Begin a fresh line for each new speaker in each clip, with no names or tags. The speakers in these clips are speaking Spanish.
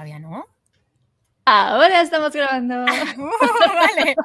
Todavía no.
Ahora estamos grabando. vale.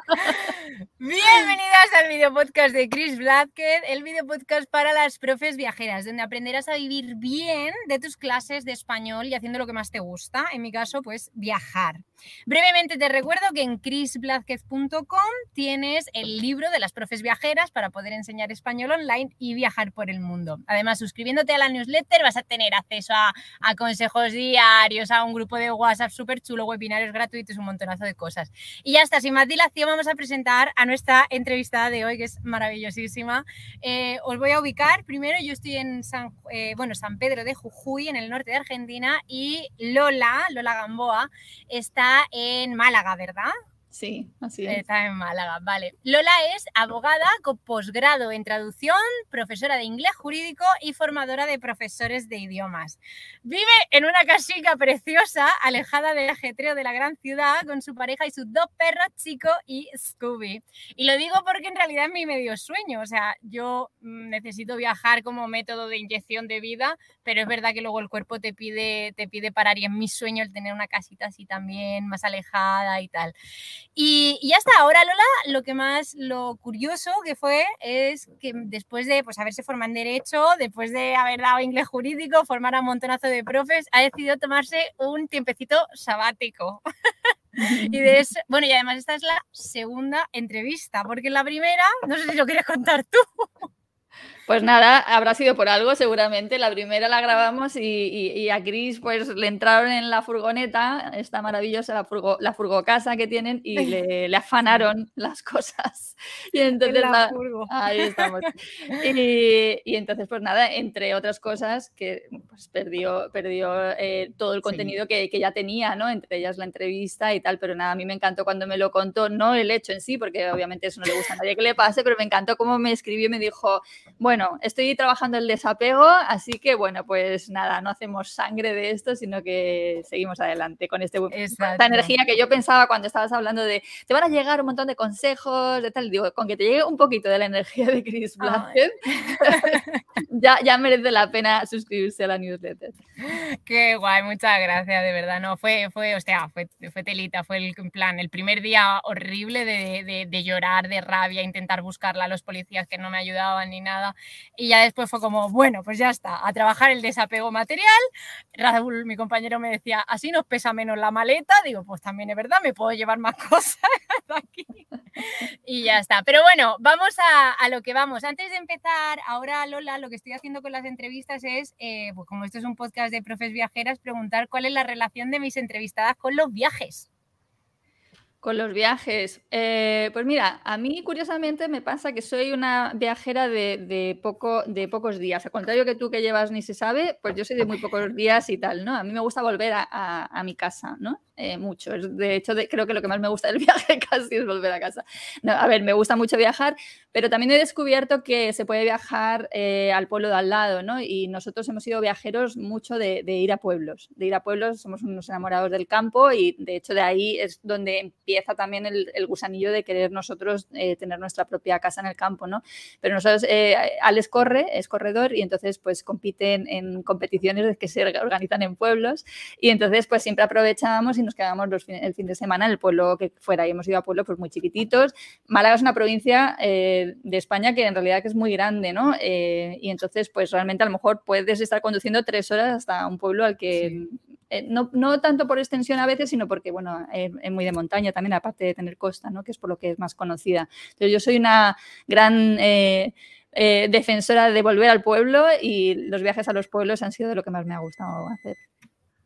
Bienvenidas al video podcast de Chris Bladker, el video podcast para las profes viajeras, donde aprenderás a vivir bien de tus clases de español y haciendo lo que más te gusta, en mi caso, pues viajar. Brevemente te recuerdo que en chrisbladquez.com tienes el libro de las profes viajeras para poder enseñar español online y viajar por el mundo. Además, suscribiéndote a la newsletter vas a tener acceso a, a consejos diarios, a un grupo de WhatsApp súper chulo, webinarios gratuitos, un montonazo de cosas. Y ya está, sin más dilación, vamos a presentar a entrevistada de hoy, que es maravillosísima. Eh, os voy a ubicar. Primero, yo estoy en San, eh, bueno, San Pedro de Jujuy, en el norte de Argentina, y Lola, Lola Gamboa, está en Málaga, ¿verdad?
Sí, así es.
Está en Málaga, vale. Lola es abogada con posgrado en traducción, profesora de inglés jurídico y formadora de profesores de idiomas. Vive en una casica preciosa, alejada del ajetreo de la gran ciudad, con su pareja y sus dos perros, Chico y Scooby. Y lo digo porque en realidad es mi medio sueño. O sea, yo mm, necesito viajar como método de inyección de vida, pero es verdad que luego el cuerpo te pide, te pide parar y es mi sueño el tener una casita así también, más alejada y tal. Y, hasta ahora, Lola, lo que más, lo curioso que fue es que después de pues, haberse formado en Derecho, después de haber dado inglés jurídico, formar a un montonazo de profes, ha decidido tomarse un tiempecito sabático. y de eso, bueno, y además esta es la segunda entrevista, porque la primera, no sé si lo quieres contar tú.
Pues nada, habrá sido por algo seguramente. La primera la grabamos y, a Chris pues le entraron en la furgoneta, esta maravillosa la, furgo, la furgocasa que tienen y le, afanaron las cosas. Y entonces
la,
ahí estamos. Y, entonces pues nada, entre otras cosas que pues perdió, perdió eh, todo el contenido que, que, ya tenía, ¿no? Entre ellas la entrevista y tal, pero nada, a mí me encantó cuando me lo contó, no el hecho en sí, porque obviamente eso no le gusta a nadie que le pase, pero me encantó cómo me escribió y me dijo, bueno, bueno, estoy trabajando el desapego, así que bueno, pues nada, no hacemos sangre de esto, sino que seguimos adelante con este, esta energía que yo pensaba cuando estabas hablando de te van a llegar un montón de consejos, de tal, digo, con que te llegue un poquito de la energía de Chris Blackhead, ya, ya merece la pena suscribirse a la newsletter.
Qué guay, muchas gracias, de verdad, no, fue, fue, o sea, fue, fue telita, fue el plan, el primer día horrible de, de, de llorar, de rabia, intentar buscarla a los policías que no me ayudaban ni nada y ya después fue como, bueno, pues ya está, a trabajar el desapego material. Raúl, mi compañero, me decía, así nos pesa menos la maleta. Digo, pues también es verdad, me puedo llevar más cosas aquí. Y ya está. Pero bueno, vamos a, lo que vamos. Antes de empezar, ahora Lola, lo que estoy haciendo con las entrevistas es, eh, pues como esto es un podcast de profes viajeras, preguntar cuál es la relación de mis entrevistadas con los viajes.
Con los viajes. Eh, pues mira, a mí curiosamente me pasa que soy una viajera de, poco, de pocos días. Al contrario que tú que llevas ni se sabe, pues yo soy de muy pocos días y tal, ¿no? A mí me gusta volver a, mi casa, ¿no? Eh, mucho. De hecho, creo que lo que más me gusta del viaje casi es volver a casa. a ver, me gusta mucho viajar, pero también he descubierto que se puede viajar eh, al pueblo de al lado, ¿no? Y nosotros hemos sido viajeros mucho de, ir a pueblos. De ir a pueblos, somos unos enamorados del campo y de hecho de ahí es donde empieza también el, gusanillo de querer nosotros eh, tener nuestra propia casa en el campo, ¿no? Pero nosotros, eh, Alex corre, es corredor y entonces pues compiten en competiciones que se organizan en pueblos y entonces pues siempre aprovechábamos nos quedábamos el fin de semana en el pueblo que fuera y hemos ido a pueblos pues muy chiquititos. Málaga es una provincia eh, de España que en realidad que es muy grande, ¿no? y entonces pues realmente a lo mejor puedes estar conduciendo tres horas hasta un pueblo al que eh, no, tanto por extensión a veces, sino porque, bueno, es, muy de montaña también, aparte de tener costa, ¿no? Que es por lo que es más conocida. Entonces, yo soy una gran eh, eh, defensora de volver al pueblo y los viajes a los pueblos han sido de lo que más me ha gustado hacer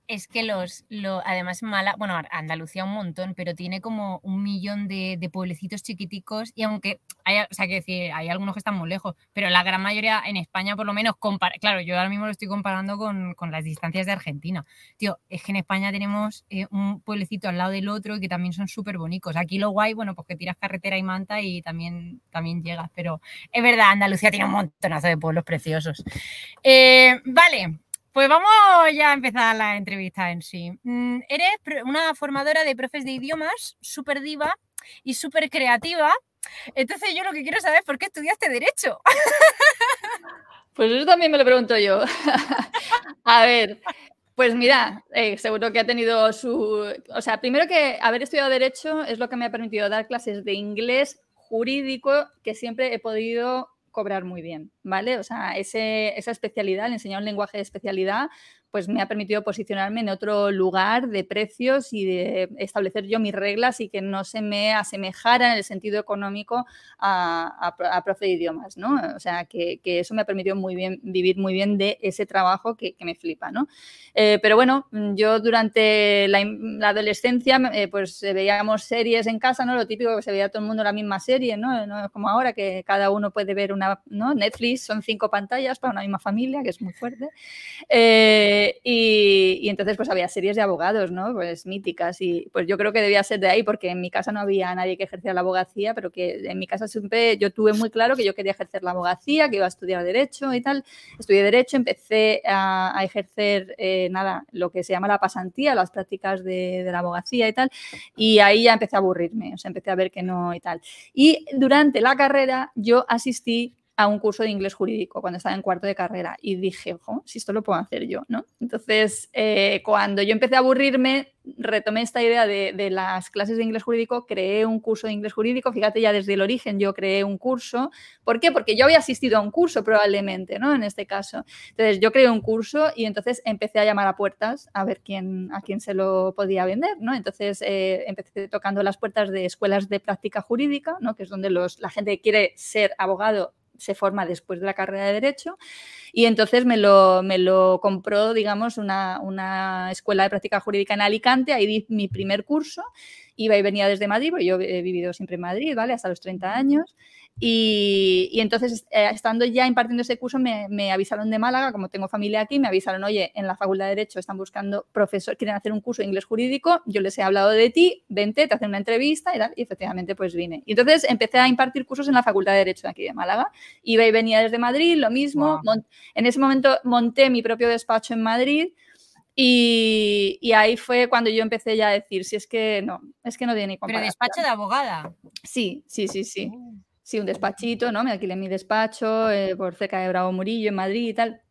es que los, lo, además Mala, bueno, Andalucía un montón, pero tiene como un millón de, pueblecitos chiquiticos y aunque hay, o sea, que decir, hay algunos que están muy lejos, pero la gran mayoría en España por lo menos, compara, claro, yo ahora mismo lo estoy comparando con, las distancias de Argentina. Tío, es que en España tenemos eh, un pueblecito al lado del otro y que también son súper bonitos. Aquí lo guay, bueno, pues que tiras carretera y manta y también, también llegas, pero es verdad, Andalucía tiene un montonazo de pueblos preciosos. Eh, vale, pues vamos ya a empezar la entrevista en sí. Mm, eres una formadora de profes de idiomas, súper diva y súper creativa. Entonces yo lo que quiero saber es por qué estudiaste Derecho.
Pues eso también me lo pregunto yo. a ver, Pues mira, eh, seguro que ha tenido su... O sea, primero que haber estudiado Derecho es lo que me ha permitido dar clases de inglés jurídico que siempre he podido cobrar muy bien, ¿vale? O sea, ese, esa especialidad, el enseñar un lenguaje de especialidad, pues me ha permitido posicionarme en otro lugar de precios y de establecer yo mis reglas y que no se me asemejara en el sentido económico a, a, profe de idiomas, ¿no? O sea, que, eso me ha permitido muy bien, vivir muy bien de ese trabajo que, me flipa, ¿no? Eh, pero bueno, yo durante la, adolescencia, eh, pues veíamos series en casa, ¿no? Lo típico que se veía todo el mundo la misma serie, ¿no? no como ahora que cada uno puede ver una, ¿no? Netflix son cinco pantallas para una misma familia, que es muy fuerte. Eh, y, entonces pues había series de abogados, ¿no? Pues míticas y pues yo creo que debía ser de ahí porque en mi casa no había nadie que ejerciera la abogacía, pero que en mi casa siempre yo tuve muy claro que yo quería ejercer la abogacía, que iba a estudiar derecho y tal. Estudié derecho, empecé a, ejercer eh, nada, lo que se llama la pasantía, las prácticas de, de la abogacía y tal, y ahí ya empecé a aburrirme, o sea, empecé a ver que no y tal. Y durante la carrera yo asistí a un curso de inglés jurídico cuando estaba en cuarto de carrera y dije, ojo, si esto lo puedo hacer yo, ¿no? Entonces, eh, cuando yo empecé a aburrirme, retomé esta idea de, las clases de inglés jurídico, creé un curso de inglés jurídico, fíjate ya desde el origen yo creé un curso, ¿por qué? Porque yo había asistido a un curso probablemente, ¿no? En este caso. Entonces, yo creé un curso y entonces empecé a llamar a puertas a ver quién, a quién se lo podía vender, ¿no? Entonces, eh, empecé tocando las puertas de escuelas de práctica jurídica, ¿no? Que es donde los, la gente quiere ser abogado se forma después de la carrera de Derecho. Y entonces me lo, me lo compró, digamos, una, una, escuela de práctica jurídica en Alicante. Ahí di mi primer curso. Iba y venía desde Madrid, porque yo he vivido siempre en Madrid, ¿vale? Hasta los 30 años. Y, entonces, eh, estando ya impartiendo ese curso, me, avisaron de Málaga, como tengo familia aquí, me avisaron, oye, en la Facultad de Derecho están buscando profesor, quieren hacer un curso de inglés jurídico, yo les he hablado de ti, vente, te hacen una entrevista y tal, y efectivamente pues vine. Y entonces empecé a impartir cursos en la Facultad de Derecho de aquí de Málaga. Iba y venía desde Madrid, lo mismo. En ese momento monté mi propio despacho en Madrid. Y, y, ahí fue cuando yo empecé ya a decir, si es que no, es que no tiene ni comparación.
Pero despacho de abogada.
Sí, sí, sí, sí. Oh sí, un despachito, ¿no? Me alquilé mi despacho eh, por cerca de Bravo Murillo, en Madrid y tal.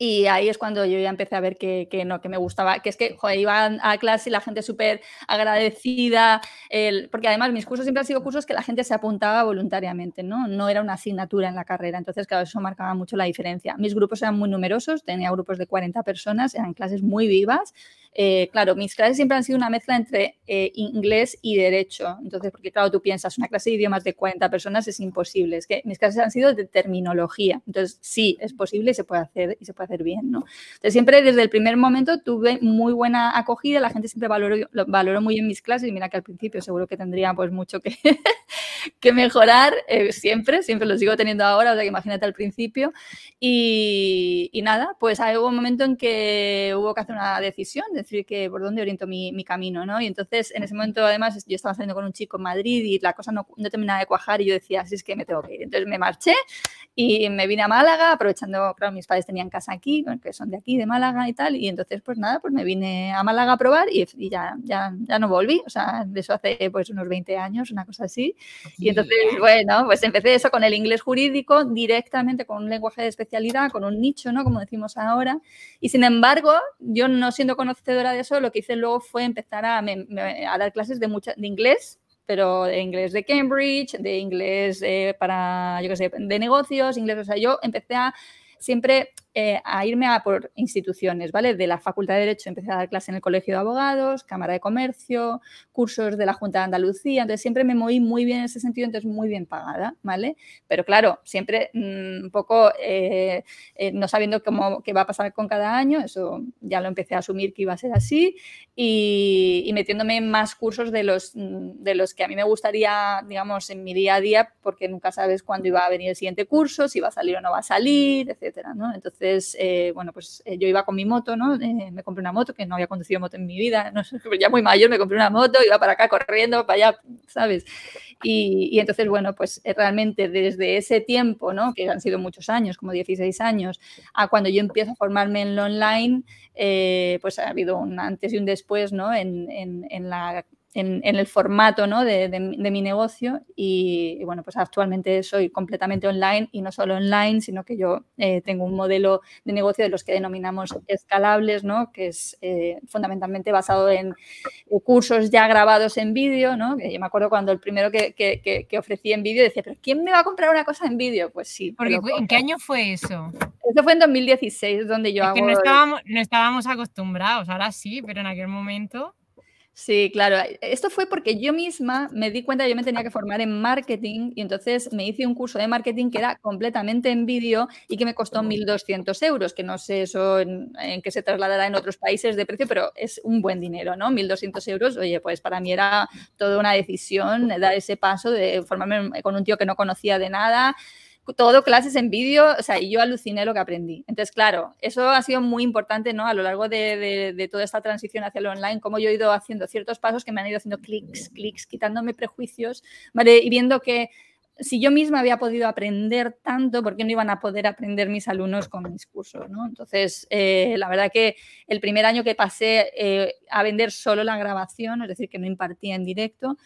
Y ahí es cuando yo ya empecé a ver que, que, no, que me gustaba, que es que joder, iba a clase y la gente súper agradecida, el, porque además mis cursos siempre han sido cursos que la gente se apuntaba voluntariamente, ¿no? No era una asignatura en la carrera, entonces claro, eso marcaba mucho la diferencia. Mis grupos eran muy numerosos, tenía grupos de 40 personas, eran clases muy vivas, eh, claro, mis clases siempre han sido una mezcla entre eh, inglés y derecho. Entonces, porque claro, tú piensas, una clase de idiomas de 40 personas es imposible. Es que mis clases han sido de terminología. Entonces, sí, es posible y se puede hacer y se puede hacer bien, ¿no? Entonces, siempre desde el primer momento tuve muy buena acogida. La gente siempre valoró, valoró muy bien mis clases y mira que al principio seguro que tendría pues mucho que, que mejorar. Eh, siempre, siempre lo sigo teniendo ahora, o sea que imagínate al principio. Y, y nada, pues hubo un momento en que hubo que hacer una decisión decir que por dónde oriento mi, mi, camino, ¿no? Y entonces en ese momento además yo estaba saliendo con un chico en Madrid y la cosa no, no terminaba de cuajar y yo decía, así es que me tengo que ir. Entonces me marché y me vine a Málaga, aprovechando, claro, mis padres tenían casa aquí, que son de aquí, de Málaga y tal, y entonces pues nada, pues me vine a Málaga a probar y, y ya, ya, ya no volví, o sea, de eso hace pues unos 20 años, una cosa así. Y entonces, bueno, pues empecé eso con el inglés jurídico directamente con un lenguaje de especialidad, con un nicho, ¿no? Como decimos ahora. Y sin embargo, yo no siendo conocida de eso, lo que hice luego fue empezar a, dar clases de, mucha, de inglés, pero de inglés de Cambridge, de inglés eh, para, yo qué sé, de negocios, inglés, o sea, yo empecé a siempre eh, a irme a por instituciones, ¿vale? De la Facultad de Derecho empecé a dar clase en el Colegio de Abogados, Cámara de Comercio, cursos de la Junta de Andalucía, entonces siempre me moví muy bien en ese sentido, entonces muy bien pagada, ¿vale? Pero claro, siempre mm, un poco eh, eh, no sabiendo cómo, qué va a pasar con cada año, eso ya lo empecé a asumir que iba a ser así y, y metiéndome en más cursos de los, mm, de los que a mí me gustaría, digamos, en mi día a día, porque nunca sabes cuándo iba a venir el siguiente curso, si va a salir o no va a salir, etcétera, ¿no? Entonces, entonces, eh, bueno, pues eh, yo iba con mi moto, ¿no? Eh, me compré una moto, que no había conducido moto en mi vida, ya muy mayor, me compré una moto, iba para acá corriendo, para allá, ¿sabes? Y, y, entonces, bueno, pues realmente desde ese tiempo, ¿no? Que han sido muchos años, como 16 años, a cuando yo empiezo a formarme en lo online, pues ha habido un antes y un después, ¿no? En, en, en la en, el formato ¿no? de, mi negocio y, bueno, pues actualmente soy completamente online y no solo online, sino que yo eh, tengo un modelo de negocio de los que denominamos escalables, ¿no? que es eh, fundamentalmente basado en eh, cursos ya grabados en vídeo, ¿no? que yo me acuerdo cuando el primero que, que, ofrecí en vídeo decía, pero ¿quién me va a comprar una cosa en vídeo? Pues sí.
Porque, ¿En qué año fue eso?
Eso fue en 2016, donde yo
hago... no estábamos, no estábamos acostumbrados, ahora sí, pero en aquel momento...
Sí, claro. Esto fue porque yo misma me di cuenta que yo me tenía que formar en marketing y entonces me hice un curso de marketing que era completamente en vídeo y que me costó 1.200 euros, que no sé eso en, qué se trasladará en otros países de precio, pero es un buen dinero, ¿no? 1.200 euros, oye, pues para mí era toda una decisión dar ese paso de formarme con un tío que no conocía de nada todo clases en vídeo, o sea, y yo aluciné lo que aprendí. Entonces, claro, eso ha sido muy importante, ¿no? A lo largo de, toda esta transición hacia lo online, como yo he ido haciendo ciertos pasos que me han ido haciendo clics, clics, quitándome prejuicios, ¿vale? Y viendo que si yo misma había podido aprender tanto, ¿por qué no iban a poder aprender mis alumnos con mis cursos? ¿no? Entonces, eh, la verdad que el primer año que pasé eh, a vender solo la grabación, es decir, que no impartía en directo,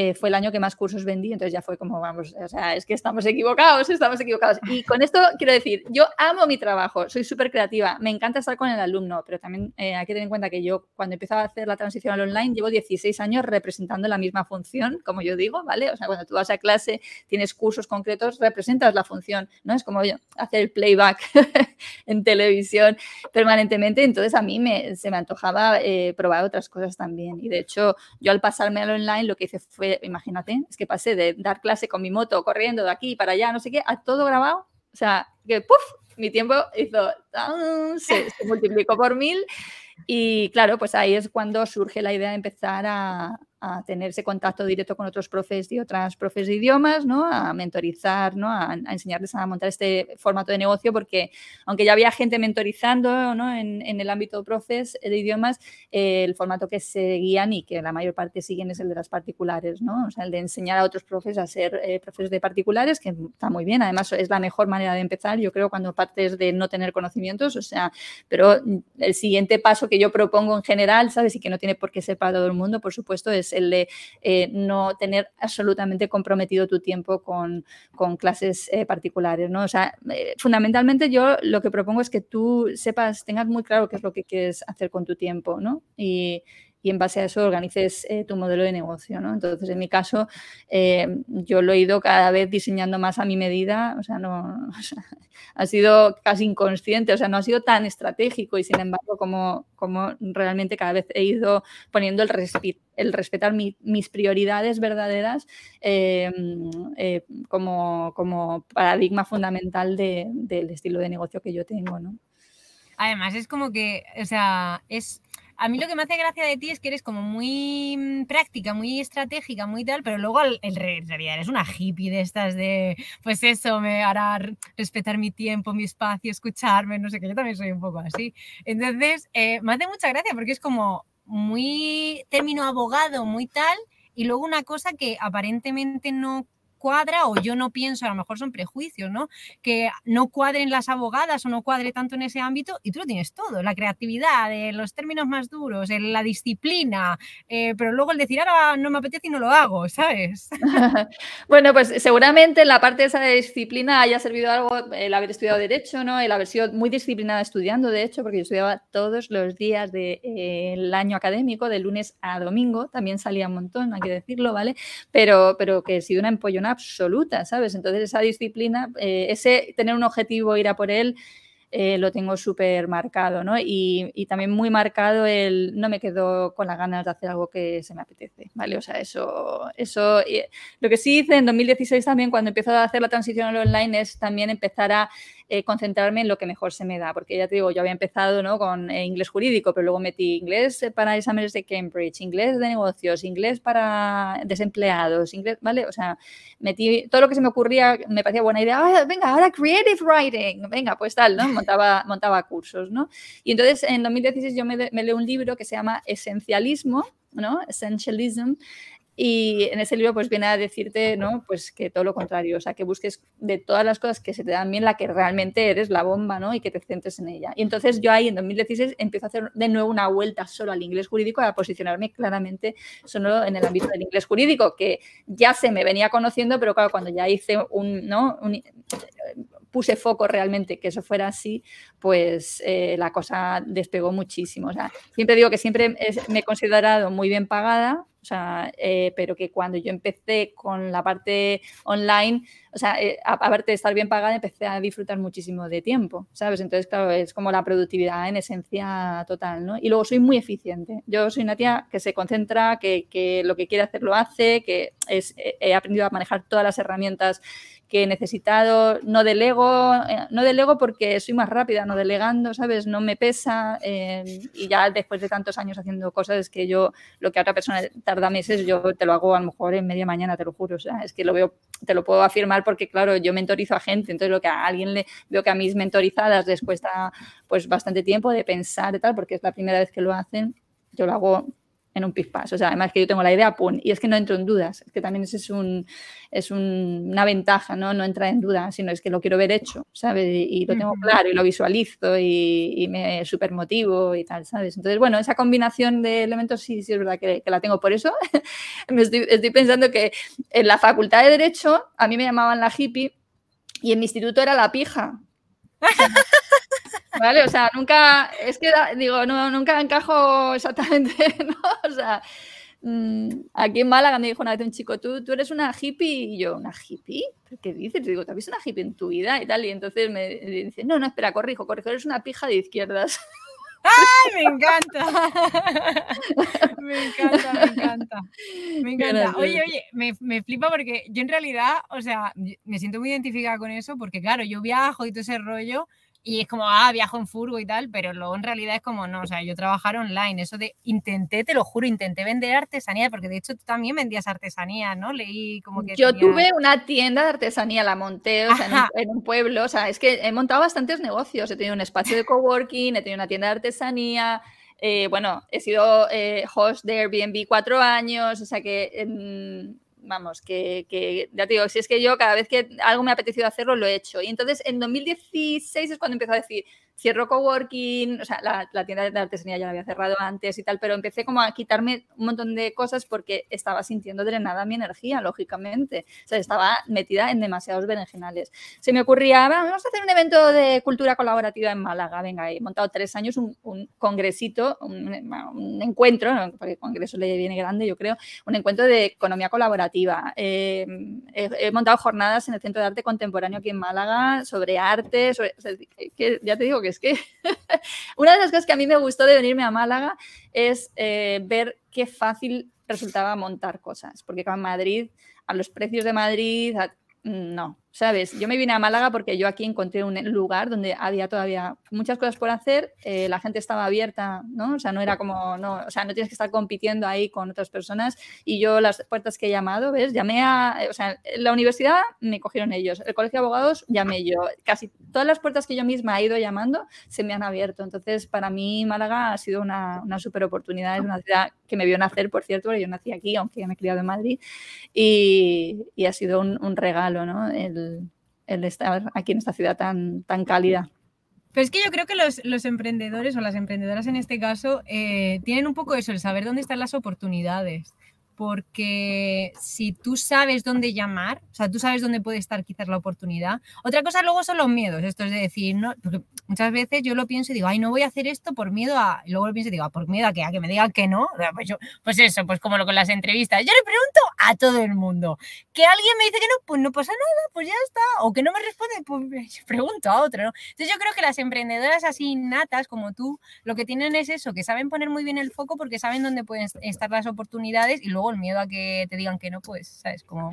eh, fue el año que más cursos vendí, entonces ya fue como, vamos, o sea, es que estamos equivocados, estamos equivocados. Y con esto quiero decir, yo amo mi trabajo, soy súper creativa, me encanta estar con el alumno, pero también eh, hay que tener en cuenta que yo cuando empezaba a hacer la transición al online llevo 16 años representando la misma función, como yo digo, ¿vale? O sea, cuando tú vas a clase, tienes cursos concretos, representas la función, ¿no? Es como yo, hacer el playback en televisión permanentemente, entonces a mí se me antojaba eh, probar otras cosas también. Y de hecho, yo al pasarme al online lo que hice fue imagínate, es que pasé de dar clase con mi moto corriendo de aquí para allá, no sé qué, a todo grabado. O sea, que ¡puf! Mi tiempo hizo, se, se multiplicó por mil y claro, pues ahí es cuando surge la idea de empezar a, a tener ese contacto directo con otros profes y otras profes de idiomas, ¿no? a mentorizar, ¿no? a, enseñarles a montar este formato de negocio, porque aunque ya había gente mentorizando ¿no? en, el ámbito de profes de idiomas, eh, el formato que seguían y que la mayor parte siguen es el de las particulares, ¿no? o sea, el de enseñar a otros profes a ser eh, profes de particulares, que está muy bien, además es la mejor manera de empezar, yo creo, cuando partes de no tener conocimientos, o sea, pero el siguiente paso que yo propongo en general, ¿sabes? Y que no tiene por qué ser para todo el mundo, por supuesto, es el de eh, no tener absolutamente comprometido tu tiempo con, clases eh, particulares, ¿no? O sea, eh, fundamentalmente yo lo que propongo es que tú sepas, tengas muy claro qué es lo que quieres hacer con tu tiempo, ¿no? Y en base a eso organices eh, tu modelo de negocio. ¿no? Entonces, en mi caso, eh, yo lo he ido cada vez diseñando más a mi medida, o sea, no, ha sido casi inconsciente, o sea, no ha sido tan estratégico y sin embargo, como, como realmente cada vez he ido poniendo el, el respetar mis prioridades verdaderas eh, como, como, paradigma fundamental del estilo de negocio que yo tengo. ¿no?
Además, es como que, o sea, es a mí lo que me hace gracia de ti es que eres como muy mm, práctica, muy estratégica, muy tal, pero luego en realidad eres una hippie de estas de, pues eso, me hará respetar mi tiempo, mi espacio, escucharme, no sé qué, yo también soy un poco así. Entonces, eh, me hace mucha gracia porque es como muy término abogado, muy tal, y luego una cosa que aparentemente no cuadra o yo no pienso, a lo mejor son prejuicios, ¿no? Que no cuadren las abogadas o no cuadre tanto en ese ámbito y tú lo tienes todo, la creatividad, eh, los términos más duros, la disciplina, eh, pero luego el decir, ahora no me apetece y no lo hago, ¿sabes?
bueno, pues seguramente la parte de esa disciplina haya servido algo el haber estudiado Derecho, ¿no? El haber sido muy disciplinada estudiando, de hecho, porque yo estudiaba todos los días del eh, año académico, de lunes a domingo, también salía un montón, hay que decirlo, ¿vale? Pero, pero que he sido una empollona absoluta, ¿sabes? Entonces esa disciplina, eh, ese tener un objetivo, ir a por él, eh, lo tengo súper marcado, ¿no? Y, también muy marcado el no me quedo con las ganas de hacer algo que se me apetece, ¿vale? O sea, eso, eso, lo que sí hice en 2016 también cuando empezó a hacer la transición al online es también empezar a eh, concentrarme en lo que mejor se me da, porque ya te digo, yo había empezado ¿no? con eh, inglés jurídico, pero luego metí inglés para exámenes de Cambridge, inglés de negocios, inglés para desempleados, inglés, ¿vale? O sea, metí todo lo que se me ocurría, me parecía buena idea, ah, venga, ahora creative writing, venga, pues tal, ¿no? Montaba, montaba cursos, ¿no? Y entonces en 2016 yo me, me leo un libro que se llama Esencialismo, ¿no? Essentialism, Y en ese libro pues viene a decirte, ¿no? Pues que todo lo contrario, o sea, que busques de todas las cosas que se te dan bien la que realmente eres la bomba, ¿no? Y que te centres en ella. Y entonces yo ahí en 2016 empiezo a hacer de nuevo una vuelta solo al inglés jurídico, a posicionarme claramente solo en el ámbito del inglés jurídico, que ya se me venía conociendo, pero claro, cuando ya hice un, ¿no? puse foco realmente que eso fuera así, pues eh, la cosa despegó muchísimo. O sea, siempre digo que siempre me he considerado muy bien pagada, sea, eh, pero que cuando yo empecé con la parte online, o sea, eh, aparte de estar bien pagada, empecé a disfrutar muchísimo de tiempo, ¿sabes? Entonces, claro, es como la productividad en esencia total, ¿no? Y luego soy muy eficiente. Yo soy una tía que se concentra, que, lo que quiere hacer lo hace, que he aprendido a manejar todas las herramientas que he necesitado, no delego, eh, no delego porque soy más rápida, no delegando, ¿sabes? No me pesa eh, y ya después de tantos años haciendo cosas es que yo, lo que a otra persona tarda meses, yo te lo hago a lo mejor en media mañana, te lo juro, o sea, es que lo veo, te lo puedo afirmar porque, claro, yo mentorizo a gente, entonces lo que a alguien le veo que a mis mentorizadas les cuesta pues bastante tiempo de pensar y tal, porque es la primera vez que lo hacen, yo lo hago en un pispás. O sea, además que yo tengo la idea, pum, y es que no entro en dudas, es que también ese es, un, es una ventaja, ¿no? No entrar en dudas, sino es que lo quiero ver hecho, ¿sabes? Y, lo tengo claro y lo visualizo y, me super motivo y tal, ¿sabes? Entonces, bueno, esa combinación de elementos sí, sí es verdad que, la tengo. Por eso me estoy, estoy pensando que en la facultad de Derecho a mí me llamaban la hippie y en mi instituto era la pija. ¿Vale? O sea, nunca, es que digo, no, nunca encajo exactamente, ¿no? O sea, mm, aquí en Málaga me dijo una vez un chico, ¿tú, tú eres una hippie, y yo, ¿una hippie? ¿Qué dices? digo, ¿te has visto una hippie en tu vida? Y tal, y entonces me dice, no, no, espera, corrijo, corrijo, eres una pija de izquierdas.
¡Ay, me encanta! me encanta, me encanta. Me encanta. Oye, oye, me, me, flipa porque yo en realidad, o sea, me siento muy identificada con eso porque, claro, yo viajo y todo ese rollo y es como, ah, viajo en furgo y tal, pero luego en realidad es como, no, o sea, yo trabajar online, eso de intenté, te lo juro, intenté vender artesanía, porque de hecho tú también vendías artesanía, ¿no? Leí como que...
Yo tuve una tienda de artesanía, la monté o sea, en, un, pueblo, o sea, es que he montado bastantes negocios, he tenido un espacio de coworking, he tenido una tienda de artesanía, eh, bueno, he sido eh, host de Airbnb cuatro años, o sea que vamos, que, ya te digo, si es que yo cada vez que algo me ha apetecido hacerlo, lo he hecho. Y entonces en 2016 es cuando empezó a decir, cierro coworking, o sea, la, tienda de artesanía ya la había cerrado antes y tal, pero empecé como a quitarme un montón de cosas porque estaba sintiendo drenada mi energía, lógicamente. O sea, estaba metida en demasiados berenjenales. Se me ocurría, vamos a hacer un evento de cultura colaborativa en Málaga. Venga, he montado tres años un, congresito, un, encuentro, porque el congreso le viene grande, yo creo, un encuentro de economía colaborativa. Eh, he, montado jornadas en el Centro de Arte Contemporáneo aquí en Málaga sobre arte, sobre, que ya te digo que es que una de las cosas que a mí me gustó de venirme a Málaga es eh, ver qué fácil resultaba montar cosas, porque en Madrid, a los precios de Madrid, no, ¿sabes? Yo me vine a Málaga porque yo aquí encontré un lugar donde había todavía muchas cosas por hacer, eh, la gente estaba abierta, ¿no? O sea, no era como, no, o sea, no tienes que estar compitiendo ahí con otras personas y yo las puertas que he llamado, ¿ves? Llamé a, o sea, la universidad me cogieron ellos, el colegio de abogados llamé yo, casi todas las puertas que yo misma he ido llamando se me han abierto, entonces para mí Málaga ha sido una, una súper oportunidad, es una ciudad que me vio nacer, por cierto, yo nací aquí, aunque me he criado en Madrid, y, y ha sido un, un regalo, ¿no? El, el, estar aquí en esta ciudad tan, tan cálida.
Pero es que yo creo que los, los emprendedores o las emprendedoras en este caso eh, tienen un poco eso, el saber dónde están las oportunidades porque si tú sabes dónde llamar, o sea, tú sabes dónde puede estar quizás la oportunidad. Otra cosa luego son los miedos, esto es de decir, ¿no? Porque muchas veces yo lo pienso y digo, ay, no voy a hacer esto por miedo a, y luego lo pienso y digo, ah, por miedo a que, a que me digan que no. Pues, pues eso, pues como lo con las entrevistas, yo le pregunto a todo el mundo, que alguien me dice que no, pues no pasa nada, pues ya está, o que no me responde, pues pregunto a otro, ¿no? Entonces yo creo que las emprendedoras así natas como tú, lo que tienen es eso, que saben poner muy bien el foco porque saben dónde pueden estar las oportunidades y luego el miedo a que te digan que no, pues, ¿sabes? Como...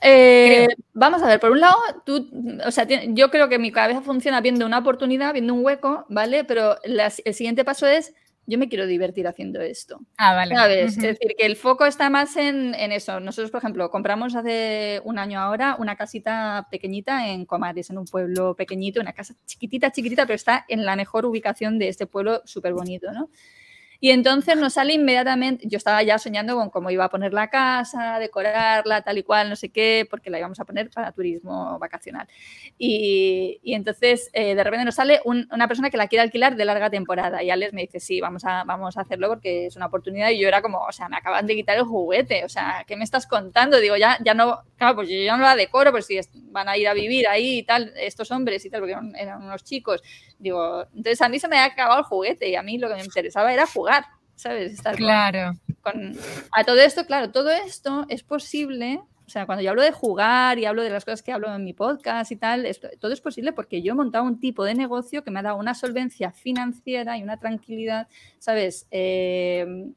Eh, vamos a ver, por un lado, tú, o sea, yo creo que mi cabeza funciona viendo una oportunidad, viendo un hueco, ¿vale? Pero el siguiente paso es, yo me quiero divertir haciendo esto.
Ah, vale.
¿Sabes? Es decir, que el foco está más en, en, eso. Nosotros, por ejemplo, compramos hace un año ahora una casita pequeñita en Comares, en un pueblo pequeñito, una casa chiquitita, chiquitita, pero está en la mejor ubicación de este pueblo súper bonito, ¿no? Y entonces nos sale inmediatamente, yo estaba ya soñando con cómo iba a poner la casa, decorarla, tal y cual, no sé qué, porque la íbamos a poner para turismo vacacional. Y, y entonces eh, de repente nos sale una persona que la quiere alquilar de larga temporada y Alex me dice, sí, vamos a, vamos a hacerlo porque es una oportunidad y yo era como, o sea, me acaban de quitar el juguete, o sea, ¿qué me estás contando? Digo, ya, ya no, claro, pues yo ya no la decoro, pues si van a ir a vivir ahí y tal, estos hombres y tal, porque eran, unos chicos. Digo, entonces a mí se me ha acabado el juguete y a mí lo que me interesaba era jugar, ¿sabes?
Estar claro.
Con, a todo esto, claro, todo esto es posible o sea, cuando yo hablo de jugar y hablo de las cosas que hablo en mi podcast y tal, esto, todo es posible porque yo he montado un tipo de negocio que me ha dado una solvencia financiera y una tranquilidad, ¿sabes? Eh,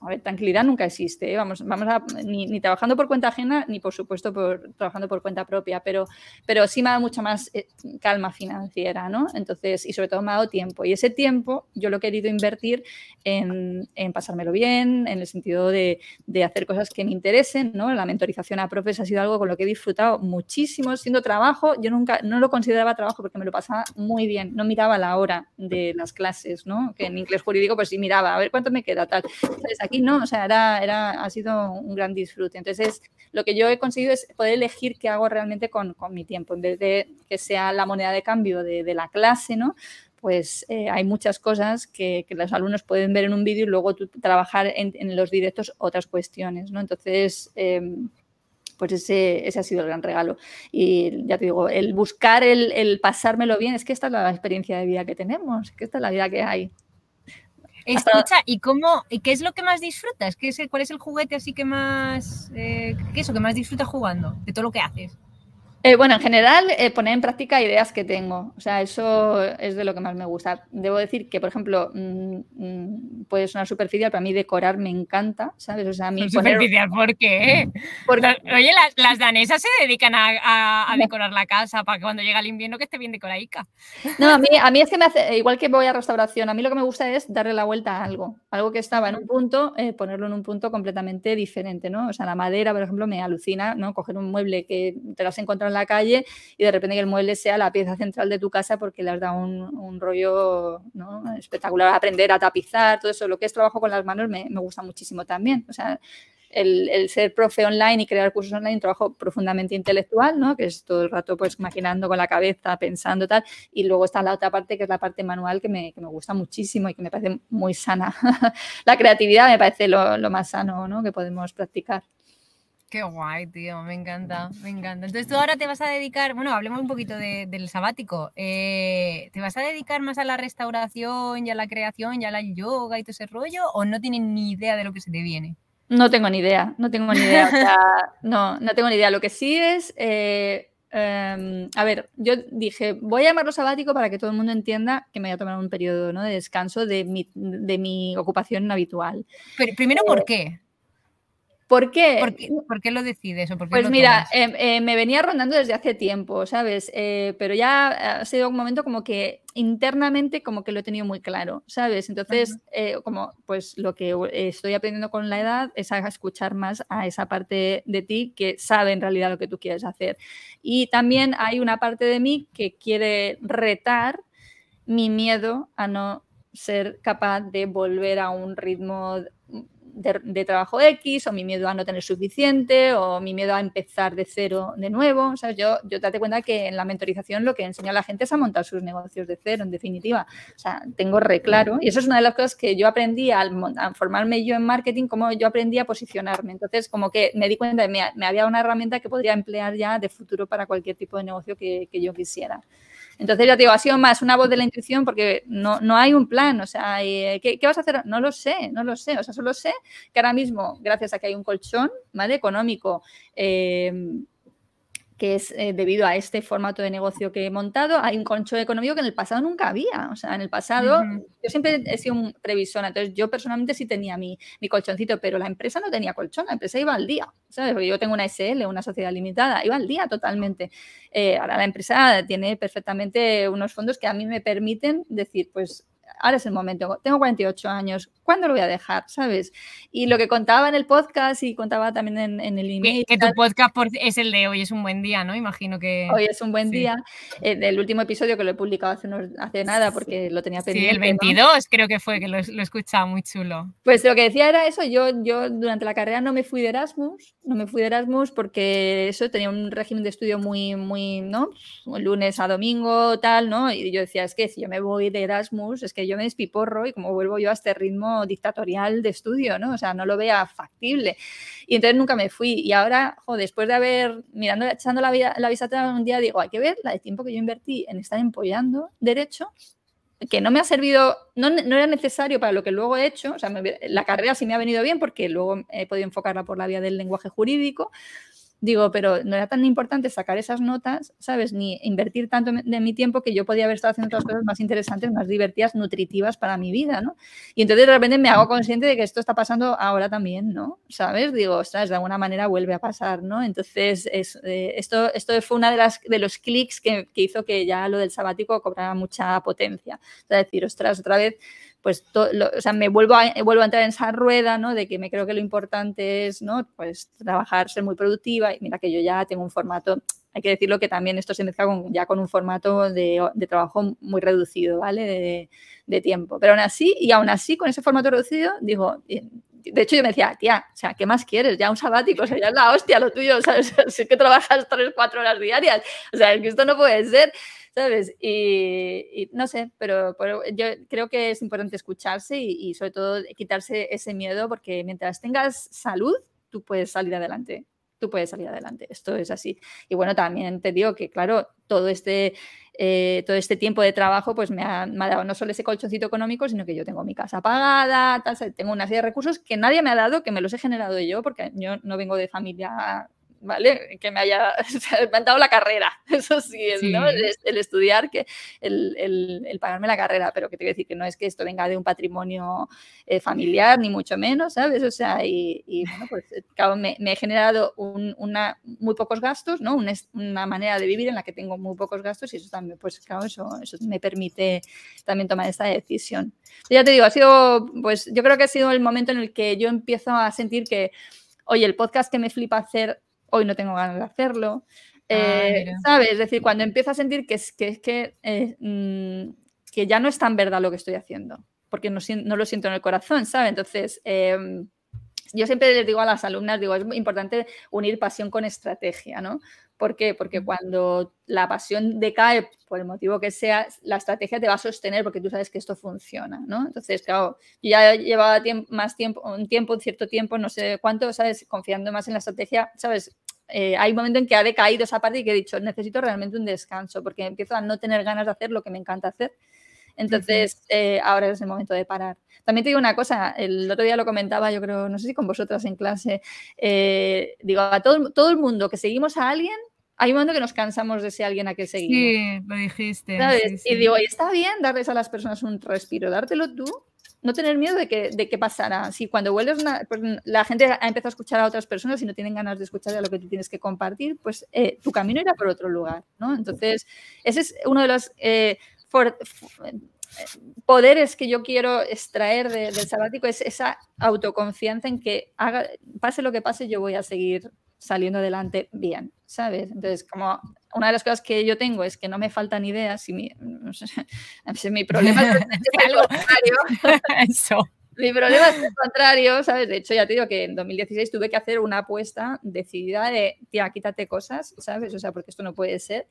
a ver, tranquilidad nunca existe, ¿eh? vamos, vamos a, ni, trabajando por cuenta ajena, ni por supuesto por, trabajando por cuenta propia, pero, pero sí me ha dado mucha más eh, calma financiera, ¿no? Entonces, y sobre todo me ha dado tiempo. Y ese tiempo yo lo he querido invertir en, pasármelo bien, en el sentido de, de, hacer cosas que me interesen, ¿no? La mentorización a profes ha sido algo con lo que he disfrutado muchísimo, siendo trabajo, yo nunca, no lo consideraba trabajo porque me lo pasaba muy bien, no miraba la hora de las clases, ¿no? Que en inglés jurídico pues sí miraba, a ver cuánto me queda, tal. Entonces, aquí no, o sea, era, era, ha sido un gran disfrute. Entonces, lo que yo he conseguido es poder elegir qué hago realmente con, con mi tiempo, en vez de que sea la moneda de cambio de, la clase, ¿no? pues eh, hay muchas cosas que, los alumnos pueden ver en un vídeo y luego trabajar en, los directos otras cuestiones, ¿no? Entonces, eh, pues ese, ese, ha sido el gran regalo. Y ya te digo, el buscar, el, el pasármelo bien, es que esta es la experiencia de vida que tenemos, que esta es la vida que hay.
Escucha, ¿y cómo, y qué es lo que más disfrutas? ¿Qué es ¿Cuál es el juguete así que más, eh, qué es lo que más disfrutas jugando de todo lo que haces?
Eh, bueno, en general, eh, poner en práctica ideas que tengo. O sea, eso es de lo que más me gusta. Debo decir que, por ejemplo, mmm, mmm, puede sonar superficial, pero a mí decorar me encanta, ¿sabes? O sea, a mí
poner... Superficial, ¿por qué? Porque... Oye, las, las, danesas se dedican a, a, a, decorar la casa para que cuando llega el invierno que esté bien decoradica.
No, a mí, a mí es que me hace, igual que voy a restauración, a mí lo que me gusta es darle la vuelta a algo. Algo que estaba en un punto, eh, ponerlo en un punto completamente diferente, ¿no? O sea, la madera, por ejemplo, me alucina, ¿no? Coger un mueble que te lo has encontrado en la calle y de repente que el mueble sea la pieza central de tu casa porque le has dado un, un rollo ¿no? espectacular. Aprender a tapizar, todo eso, lo que es trabajo con las manos me, me gusta muchísimo también. O sea, el, ser profe online y crear cursos online, un trabajo profundamente intelectual, ¿no? que es todo el rato pues maquinando con la cabeza, pensando tal, y luego está la otra parte que es la parte manual que me, que me gusta muchísimo y que me parece muy sana. la creatividad me parece lo, más sano ¿no? que podemos practicar.
Qué guay, tío, me encanta, me encanta. Entonces tú ahora te vas a dedicar, bueno, hablemos un poquito de, del sabático. Eh, ¿Te vas a dedicar más a la restauración y a la creación y a la yoga y todo ese rollo o no tienes ni idea de lo que se te viene?
No tengo ni idea, no tengo ni idea. O sea, no, no tengo ni idea. Lo que sí es, eh, eh, a ver, yo dije, voy a llamarlo sabático para que todo el mundo entienda que me voy a tomar un periodo ¿no? de descanso de mi, de mi ocupación habitual.
Pero primero, ¿por qué?
¿Por qué?
¿Por qué, ¿Por qué lo decides? ¿O por qué
pues mira, eh, eh, me venía rondando desde hace tiempo, ¿sabes? Eh, pero ya ha sido un momento como que internamente como que lo he tenido muy claro, ¿sabes? Entonces, -huh. como pues lo que estoy aprendiendo con la edad es a escuchar más a esa parte de ti que sabe en realidad lo que tú quieres hacer. Y también hay una parte de mí que quiere retar mi miedo a no ser capaz de volver a un ritmo de, trabajo X, o mi miedo a no tener suficiente, o mi miedo a empezar de cero de nuevo. ¿sabes? Yo, yo te date cuenta que en la mentorización lo que enseño a la gente es a montar sus negocios de cero, en definitiva. O sea, tengo re claro. Y eso es una de las cosas que yo aprendí al, al formarme yo en marketing, como yo aprendí a posicionarme. Entonces, como que me di cuenta de que me, me había una herramienta que podría emplear ya de futuro para cualquier tipo de negocio que, que yo quisiera. Entonces, ya te digo, ha sido más una voz de la intuición porque no, no hay un plan, o sea, ¿qué, ¿qué, vas a hacer? No lo sé, no lo sé, o sea, solo sé que ahora mismo, gracias a que hay un colchón, ¿vale? Económico, eh, que es eh, debido a este formato de negocio que he montado, hay un colchón económico que en el pasado nunca había. O sea, en el pasado uh -huh. yo siempre he sido un previsora, entonces yo personalmente sí tenía mi, mi, colchoncito, pero la empresa no tenía colchón, la empresa iba al día. ¿sabes? Porque yo tengo una SL, una sociedad limitada, iba al día totalmente. Eh, ahora la empresa tiene perfectamente unos fondos que a mí me permiten decir, pues ahora es el momento, tengo 48 años, ¿cuándo lo voy a dejar? ¿Sabes? Y lo que contaba en el podcast y contaba también en, el email.
Que, tu podcast es el de hoy, es un buen día, ¿no? Imagino que.
Hoy es un buen día. El, el, último episodio que lo he publicado hace, hace nada porque lo tenía pendiente.
Sí, el 22 creo que fue, que lo, lo he escuchado, muy chulo.
Pues lo que decía era eso, yo, yo durante la carrera no me fui de Erasmus, no me fui de Erasmus porque eso tenía un régimen de estudio muy, muy, ¿no? Lunes a domingo, tal, ¿no? Y yo decía, es que si yo me voy de Erasmus, es que yo me despiporro y como vuelvo yo a este ritmo dictatorial de estudio, ¿no? O sea, no lo vea factible. Y entonces nunca me fui. Y ahora, después de haber, mirando, echando la, vida, la visa un día, digo, hay que ver la de tiempo que yo invertí en estar empollando derecho que no me ha servido, no, no, era necesario para lo que luego he hecho, o sea, la carrera sí me ha venido bien porque luego he podido enfocarla por la vía del lenguaje jurídico, Digo, pero no era tan importante sacar esas notas, ¿sabes? Ni invertir tanto de mi tiempo que yo podía haber estado haciendo otras cosas más interesantes, más divertidas, nutritivas para mi vida, ¿no? Y entonces de repente me hago consciente de que esto está pasando ahora también, ¿no? ¿Sabes? Digo, ostras, de alguna manera vuelve a pasar, ¿no? Entonces, es, eh, esto, esto fue una de, las, de los clics que, que, hizo que ya lo del sabático cobrara mucha potencia. Es decir, ostras, otra vez pues o sea, me vuelvo a, vuelvo a entrar en esa rueda, ¿no? De que me creo que lo importante es, ¿no? Pues trabajar, ser muy productiva y mira que yo ya tengo un formato, hay que decirlo que también esto se mezcla con, ya con un formato de, de trabajo muy reducido, ¿vale? De, de, tiempo. Pero aún así, y aún así con ese formato reducido, digo, de hecho yo me decía, tía, o sea, ¿qué más quieres? Ya un sabático, o sea, ya es la hostia lo tuyo, ¿sabes? Si es que trabajas tres, cuatro horas diarias, o sea, es que esto no puede ser. Y, no sé, pero, yo creo que es importante escucharse y, sobre todo quitarse ese miedo porque mientras tengas salud, tú puedes salir adelante. Tú puedes salir adelante, esto es así. Y bueno, también te digo que, claro, todo este, eh, todo este tiempo de trabajo pues me ha, dado no solo ese colchoncito económico, sino que yo tengo mi casa pagada, tengo una serie de recursos que nadie me ha dado, que me los he generado yo, porque yo no vengo de familia ¿vale? Que me haya me han dado la carrera, eso sí, el, el, estudiar, que el, el, pagarme la carrera, pero que te a decir que no es que esto venga de un patrimonio eh, familiar, ni mucho menos, ¿sabes? O sea, y, bueno, pues eh, me, me, he generado un, una, muy pocos gastos, ¿no? Una, una, manera de vivir en la que tengo muy pocos gastos y eso también, pues claro, eso, eso me permite también tomar esta decisión. Ya te digo, ha sido, pues yo creo que ha sido el momento en el que yo empiezo a sentir que, oye, el podcast que me flipa hacer hoy no tengo ganas de hacerlo. Ah, eh, ¿Sabes? Es decir, cuando empiezo a sentir que es que, que, eh, mm, que ya no es tan verdad lo que estoy haciendo, porque no, no lo siento en el corazón, ¿sabes? Entonces, em, yo siempre les digo a las alumnas, digo, es muy importante unir pasión con estrategia, ¿no? ¿Por qué? Porque cuando la pasión decae, por el motivo que sea, la estrategia te va a sostener porque tú sabes que esto funciona, ¿no? Entonces, claro, yo ya llevaba más tiempo, un tiempo, un cierto tiempo, no sé cuánto, ¿sabes? Confiando más en la estrategia, ¿sabes? Eh, hay un momento en que ha decaído esa parte y que he dicho, necesito realmente un descanso porque empiezo a no tener ganas de hacer lo que me encanta hacer. Entonces, eh, ahora es el momento de parar. También te digo una cosa, el otro día lo comentaba, yo creo, no sé si con vosotras en clase, eh, digo, a todo, todo el mundo que seguimos a alguien, hay un momento que nos cansamos de ese alguien a que seguimos.
Sí, lo dijiste.
Y digo, y está bien darles a las personas un respiro, dártelo tú, no tener miedo de que, de qué pasará. Si cuando vuelves, pues, la gente ha empezado a escuchar a otras personas y no tienen ganas de escuchar a lo que tú tienes que compartir, pues eh, tu camino irá por otro lugar, ¿no? Entonces, ese es uno de los eh, poderes que yo quiero extraer del sabático, es esa autoconfianza en que haga, pase lo que pase, yo voy a seguir saliendo adelante bien, ¿sabes? Entonces, como una de las cosas que yo tengo es que no me faltan ideas y mi, mi problema es, algo contrario. Eso. Mi problema es el contrario, ¿sabes? De hecho, ya te digo que en 2016 tuve que hacer una apuesta decidida de, tía, quítate cosas, ¿sabes? O sea, porque esto no puede ser.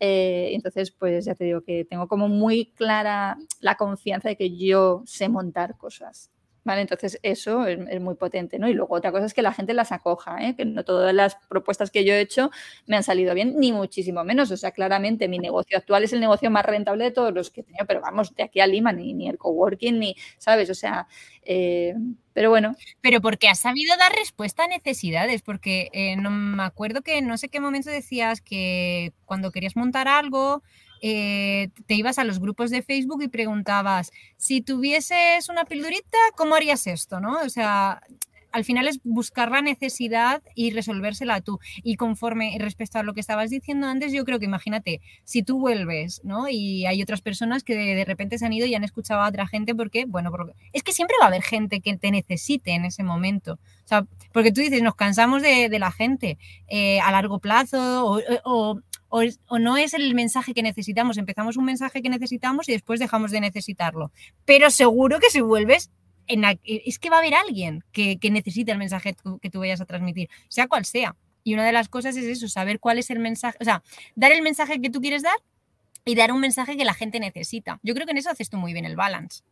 Eh, entonces, pues ya te digo que tengo como muy clara la confianza de que yo sé montar cosas. Entonces eso es, muy potente, ¿no? Y luego otra cosa es que la gente las acoja, ¿eh? que no todas las propuestas que yo he hecho me han salido bien, ni muchísimo menos. O sea, claramente mi negocio actual es el negocio más rentable de todos los que he tenido, pero vamos, de aquí a Lima, ni, ni el coworking, ni, ¿sabes? O sea, eh, pero bueno.
Pero porque has sabido dar respuesta a necesidades, porque eh, no me acuerdo que no sé qué momento decías que cuando querías montar algo eh, te ibas a los grupos de Facebook y preguntabas, si tuvieses una pildurita, ¿cómo harías esto? ¿no? O sea, al final es buscar la necesidad y resolvérsela tú. Y conforme respecto a lo que estabas diciendo antes, yo creo que imagínate, si tú vuelves, ¿no? Y hay otras personas que de, repente se han ido y han escuchado a otra gente porque, bueno, porque, es que siempre va a haber gente que te necesite en ese momento. O sea, porque tú dices, nos cansamos de, la gente eh, a largo plazo o, no es el mensaje que necesitamos. Empezamos un mensaje que necesitamos y después dejamos de necesitarlo. Pero seguro que si vuelves, en es que va a haber alguien que, que necesite el mensaje que tú vayas a transmitir, sea cual sea. Y una de las cosas es eso, saber cuál es el mensaje, o sea, dar el mensaje que tú quieres dar y dar un mensaje que la gente necesita. Yo creo que en eso haces tú muy bien el balance.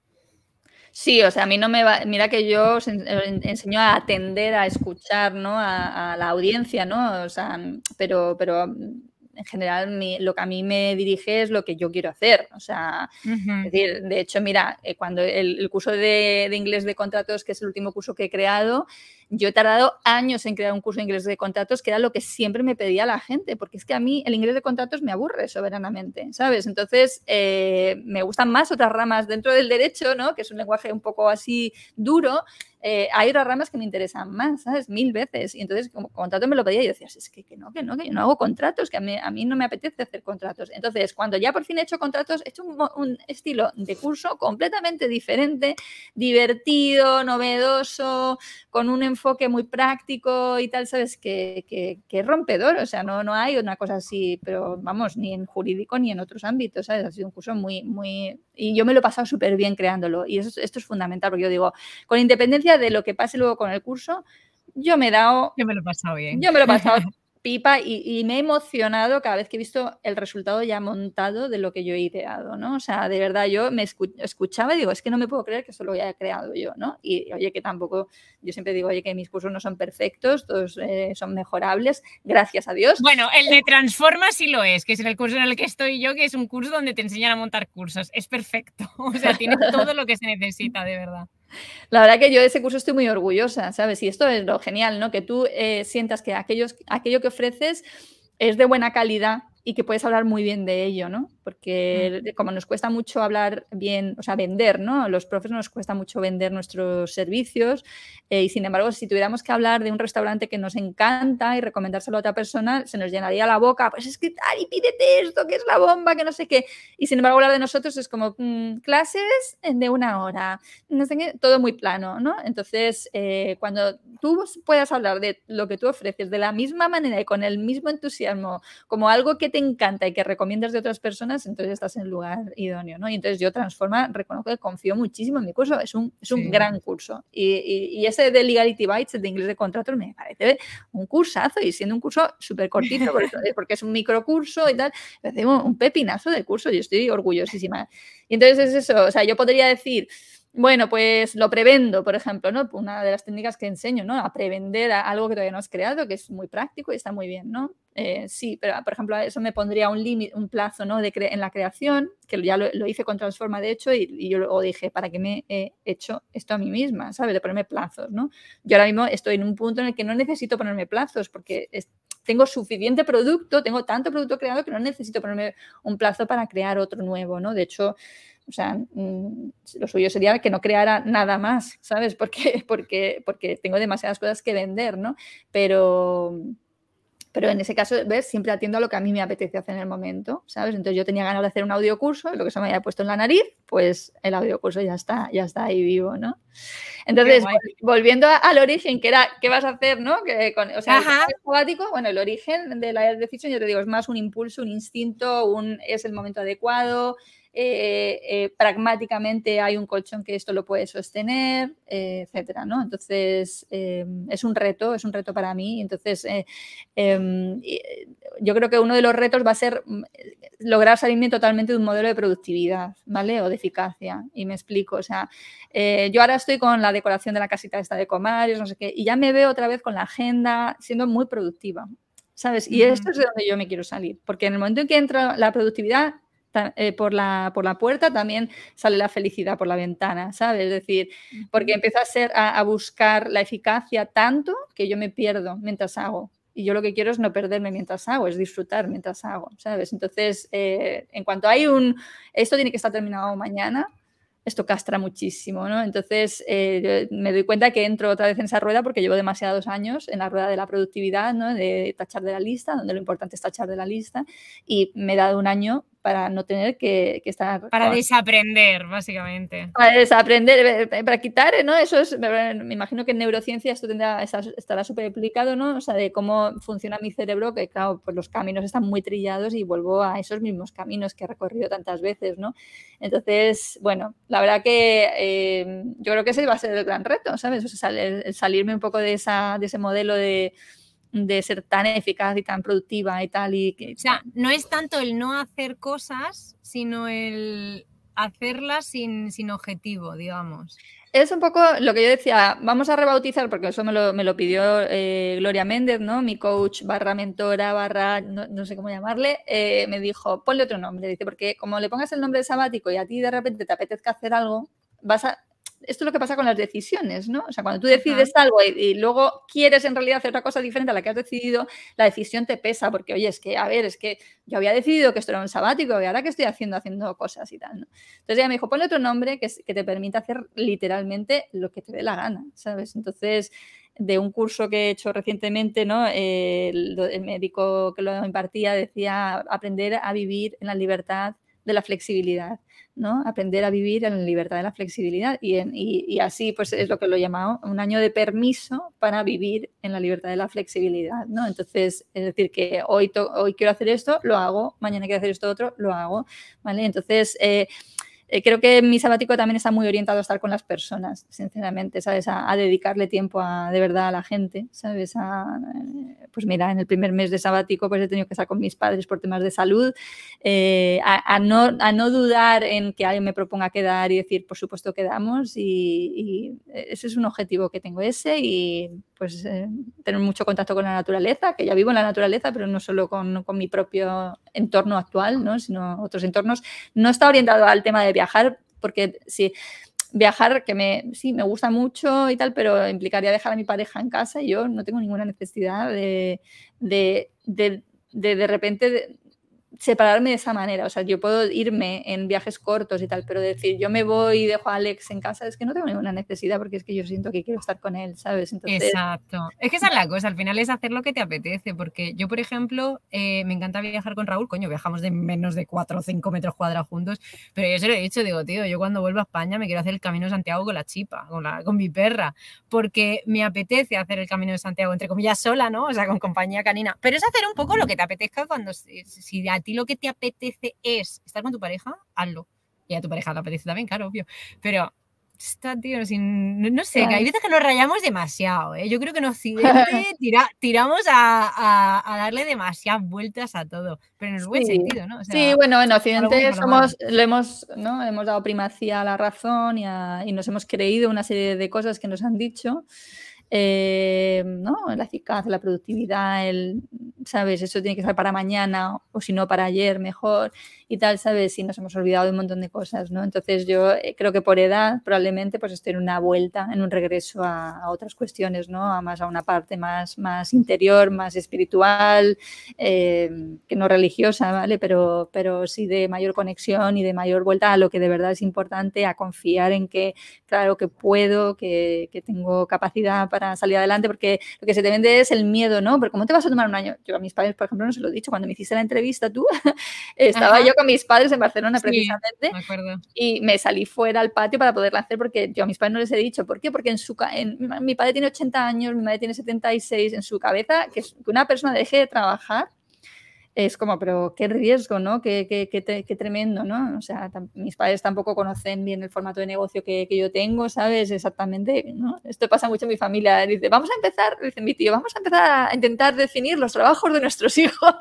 Sí, o sea, a mí no me va. Mira que yo os enseño a atender, a escuchar, ¿no? A, a, la audiencia, ¿no? O sea, pero, pero en general lo que a mí me dirige es lo que yo quiero hacer. O sea, es decir, de hecho, mira, eh, cuando el, curso de, de, inglés de contratos, que es el último curso que he creado, yo he tardado años en crear un curso de inglés de contratos, que era lo que siempre me pedía la gente, porque es que a mí el inglés de contratos me aburre soberanamente, ¿sabes? Entonces, eh, me gustan más otras ramas dentro del derecho, ¿no? Que es un lenguaje un poco así duro, eh, hay otras ramas que me interesan más, ¿sabes? Mil veces. Y entonces, como contrato me lo pedía yo decía, es que, que, no, que no, que yo no hago contratos, que a mí, a mí, no me apetece hacer contratos. Entonces, cuando ya por fin he hecho contratos, he hecho un, un estilo de curso completamente diferente, divertido, novedoso, con un enfoque muy práctico y tal, ¿sabes? Que, que, que, rompedor, o sea, no, no hay una cosa así, pero vamos, ni en jurídico ni en otros ámbitos, ¿sabes? Ha sido un curso muy, muy... Y yo me lo he pasado súper bien creándolo y eso, esto es fundamental, porque yo digo, con independencia de lo que pase luego con el curso, yo me he dado...
Yo me lo he pasado bien.
Yo me lo he pasado pipa y, me he emocionado cada vez que he visto el resultado ya montado de lo que yo he ideado, ¿no? O sea, de verdad yo me escuchaba y digo, es que no me puedo creer que eso lo haya creado yo, ¿no? Y oye, que tampoco, yo siempre digo, oye, que mis cursos no son perfectos, todos eh, son mejorables, gracias a Dios.
Bueno, el de Transforma sí lo es, que es el curso en el que estoy yo, que es un curso donde te enseñan a montar cursos. Es perfecto, o sea, tiene todo lo que se necesita, de verdad.
La verdad que yo de ese curso estoy muy orgullosa, ¿sabes? Y esto es lo genial, ¿no? Que tú eh, sientas que aquellos, aquello que ofreces es de buena calidad y que puedes hablar muy bien de ello, ¿no? Porque como nos cuesta mucho hablar bien, o sea, vender, ¿no? Los profes nos cuesta mucho vender nuestros servicios eh, y sin embargo, si tuviéramos que hablar de un restaurante que nos encanta y recomendárselo a otra persona, se nos llenaría la boca, pues es que tal y pídete esto, que es la bomba, que no sé qué. Y sin embargo, hablar de nosotros es como mm, clases de una hora, no sé qué, todo muy plano, ¿no? Entonces, eh, cuando tú puedas hablar de lo que tú ofreces de la misma manera y con el mismo entusiasmo, como algo que te encanta y que recomiendas de otras personas, entonces estás en el lugar idóneo, ¿no? Y entonces yo Transforma, reconozco que confío muchísimo en mi curso, es un, es un gran curso. Y, y, ese de Legality Bytes, el de inglés de contratos, me parece un cursazo y siendo un curso súper cortito, porque es un microcurso y tal, me parece un pepinazo de curso, yo estoy orgullosísima. Y entonces es eso, o sea, yo podría decir bueno, pues lo prevendo, por ejemplo, ¿no? Una de las técnicas que enseño, ¿no? A prevender algo que todavía no has creado, que es muy práctico y está muy bien, ¿no? Eh, sí, pero por ejemplo, eso me pondría un límite, un plazo, ¿no? De en la creación, que ya lo, hice con Transforma, de hecho, y, yo lo dije, ¿para qué me he hecho esto a mí misma? ¿Sabes? De ponerme plazos, ¿no? Yo ahora mismo estoy en un punto en el que no necesito ponerme plazos porque tengo suficiente producto, tengo tanto producto creado que no necesito ponerme un plazo para crear otro nuevo, ¿no? De hecho, o sea, mm, lo suyo sería que no creara nada más, ¿sabes? Porque, porque, porque tengo demasiadas cosas que vender, ¿no? Pero, pero en ese caso, ¿ves? Siempre atiendo a lo que a mí me apetece hacer en el momento, ¿sabes? Entonces yo tenía ganas de hacer un audiocurso, lo que se me había puesto en la nariz, pues el audiocurso ya está, ya está ahí vivo, ¿no? Entonces, volviendo al origen, que era, ¿qué vas a hacer, no? Que con, o sea, el sabático, bueno, el origen de la decisión, yo te digo, es más un impulso, un instinto, un, es el momento adecuado, eh, eh, pragmáticamente hay un colchón que esto lo puede sostener, eh, etcétera, ¿no? Entonces, es un reto, es un reto para mí. Entonces, em, yo creo que uno de los retos va a ser mm, lograr salirme totalmente de un modelo de productividad, ¿vale? O de eficacia. Y me explico, o sea, yo ahora estoy con la decoración de la casita esta de Comares, no sé qué, y ya me veo otra vez con la agenda siendo muy productiva. ¿Sabes? Y esto es de donde yo me quiero salir, porque en el momento en que entra la productividad, eh, por, la, por la puerta, también sale la felicidad por la ventana, ¿sabes? Es decir, porque empiezo a, ser, a, buscar la eficacia tanto que yo me pierdo mientras hago. Y yo lo que quiero es no perderme mientras hago, es disfrutar mientras hago, ¿sabes? Entonces, eh, en cuanto hay un, esto tiene que estar terminado mañana, esto castra muchísimo, ¿no? Entonces eh, me doy cuenta que entro otra vez en esa rueda porque llevo demasiados años en la rueda de la productividad, ¿no? De tachar de la lista, donde lo importante es tachar de la lista y me he dado un año para no tener que, estar...
Para desaprender, básicamente.
Para desaprender, eh, eh, para quitar, ¿no? Eso es, me imagino que en neurociencia esto tendrá, estará súper explicado, ¿no? O sea, de cómo funciona mi cerebro, que claro, pues los caminos están muy trillados y vuelvo a esos mismos caminos que he recorrido tantas veces, ¿no? Entonces, bueno, la verdad que eh, yo creo que ese va a ser el gran reto, ¿sabes? O sea, el, salirme un poco de, esa, de ese modelo de de ser tan eficaz y tan productiva y tal. Y
que, o sea, no es tanto el no hacer cosas, sino el hacerlas sin, sin objetivo, digamos.
Es un poco lo que yo decía, vamos a rebautizar, porque eso me lo, me lo pidió eh, Gloria Méndez, ¿no? Mi coach barra mentora, barra, no, sé cómo llamarle, eh, me dijo, ponle otro nombre, dice, porque como le pongas el nombre de sabático y a ti de repente te apetezca hacer algo, vas a, esto es lo que pasa con las decisiones, ¿no? O sea, cuando tú decides algo y, luego quieres en realidad hacer otra cosa diferente a la que has decidido, la decisión te pesa porque, oye, es que, a ver, es que yo había decidido que esto era un sabático y ahora que estoy haciendo, haciendo cosas y tal, ¿no? Entonces ella me dijo, ponle otro nombre que, que te permita hacer literalmente lo que te dé la gana, ¿sabes? Entonces, de un curso que he hecho recientemente, ¿no? el, el médico que lo impartía decía aprender a vivir en la libertad de la flexibilidad. ¿no? Aprender a vivir en libertad de la flexibilidad y, y, así pues es lo que lo he llamado un año de permiso para vivir en la libertad de la flexibilidad, ¿no? Entonces, es decir, que hoy, hoy quiero hacer esto, lo hago, mañana quiero hacer esto otro, lo hago, ¿vale? Entonces, eh, eh, creo que mi sabático también está muy orientado a estar con las personas, sinceramente, ¿sabes? A, dedicarle tiempo a, de verdad a la gente, ¿sabes? Eh, pues mira, en el primer mes de sabático pues he tenido que estar con mis padres por temas de salud, eh, a, no, a no dudar en que alguien me proponga quedar y decir, por supuesto, quedamos y, y ese es un objetivo que tengo ese y pues tener mucho contacto con la naturaleza, que ya vivo en la naturaleza, pero no solo con, con mi propio entorno actual, ¿no? sino otros entornos. No está orientado al tema de viajar, porque sí, viajar que me, sí, me gusta mucho y tal, pero implicaría dejar a mi pareja en casa y yo no tengo ninguna necesidad de, de, de, de, de repente separarme de esa manera. O sea, yo puedo irme en viajes cortos y tal, pero decir, yo me voy y dejo a Alex en casa, es que no tengo ninguna necesidad porque es que yo siento que quiero estar con él, ¿sabes?
Exacto. Es que esa es la cosa, al final es hacer lo que te apetece, porque yo, por ejemplo, eh, me encanta viajar con Raúl, coño, viajamos de menos de 4 o 5 metros cuadrados juntos, pero yo se lo he dicho, digo, tío, yo cuando vuelvo a España me quiero hacer el Camino de Santiago con la chipa, con, la, con mi perra, porque me apetece hacer el Camino de Santiago, entre comillas, sola, ¿no? O sea, con compañía canina, pero es hacer un poco lo que te apetezca cuando, si, si a ti lo que te apetece es estar con tu pareja, hazlo. Y a tu pareja le apetece también, claro, obvio. Pero está, tío, sin, no, sé, que hay veces que nos rayamos demasiado. ¿eh? Yo creo que en Occidente tiramos a, darle demasiadas vueltas a todo, pero en el buen sentido, ¿no?
sí, bueno, en Occidente somos, le hemos, ¿no? hemos dado primacía a la razón y, y, nos hemos creído una serie de cosas que nos han dicho. Eh, ¿no? La eficacia, la productividad, el, ¿sabes? Eso tiene que ser para mañana o si no para ayer mejor y tal, ¿sabes? Y nos hemos olvidado de un montón de cosas, ¿no? Entonces yo eh, creo que por edad probablemente pues estoy en una vuelta, en un regreso a, otras cuestiones, ¿no? A más a una parte más, más interior, más espiritual, eh, que no religiosa, ¿vale? Pero, pero sí de mayor conexión y de mayor vuelta a lo que de verdad es importante, a confiar en que, claro, que puedo, que, que tengo capacidad para salir adelante, porque lo que se te vende es el miedo, ¿no? Pero ¿cómo te vas a tomar un año? Yo a mis padres, por ejemplo, no se lo he dicho, cuando me hiciste la entrevista tú, estaba yo con mis padres en Barcelona precisamente. Y me salí fuera al patio para poderla hacer porque yo a mis padres no les he dicho. ¿Por qué? Porque en su en, mi padre tiene 80 años, mi madre tiene 76, en su cabeza que una persona deje de trabajar es como, pero qué riesgo, ¿no? Qué, qué, qué, tremendo, ¿no? O sea, mis padres tampoco conocen bien el formato de negocio que, yo tengo, ¿sabes? Exactamente, ¿no? Esto pasa mucho en mi familia. Dice, vamos a empezar, dice mi tío, vamos a empezar a intentar definir los trabajos de nuestros hijos.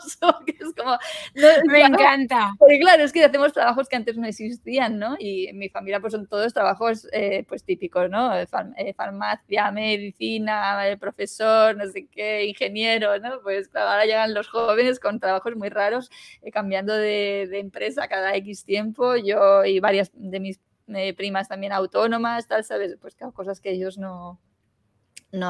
es como,
Me encanta.
Porque claro, es que hacemos trabajos que antes no existían, ¿no? Y en mi familia pues son todos trabajos eh, pues típicos, ¿no? Eh, farmacia, medicina, profesor, no sé qué, ingeniero, ¿no? Pues ahora llegan los jóvenes con trabajos muy raros, eh, cambiando de, empresa cada X tiempo, yo y varias de mis eh, primas también autónomas, tal, ¿sabes? Pues cosas que ellos no,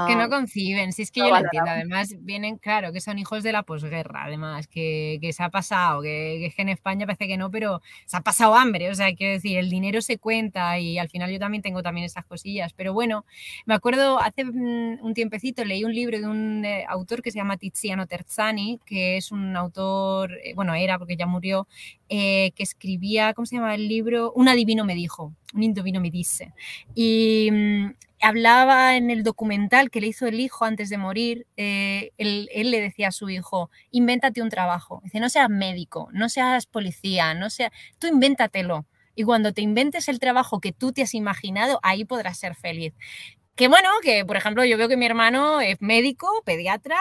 que no conciben, si es que yo lo entiendo. Además, vienen, claro, que son hijos de la posguerra, además, que, se ha pasado, que, es que en España parece que no, pero se ha pasado hambre. O sea, quiero decir, el dinero se cuenta y al final yo también tengo también esas cosillas. Pero bueno, me acuerdo hace mm, un tiempecito leí un libro de un eh, autor que se llama Tiziano Terzani, que es un autor, eh, bueno, era porque ya murió, eh, que escribía, ¿cómo se llama el libro? Un adivino me dijo, un indovino me dice. Y mm, hablaba en el documental que le hizo el hijo antes de morir, eh, él, le decía a su hijo, invéntate un trabajo. Dice, no seas médico, no seas policía, no sea, tú invéntatelo. Y cuando te inventes el trabajo que tú te has imaginado, ahí podrás ser feliz. Que bueno, que por ejemplo yo veo que mi hermano es médico, pediatra,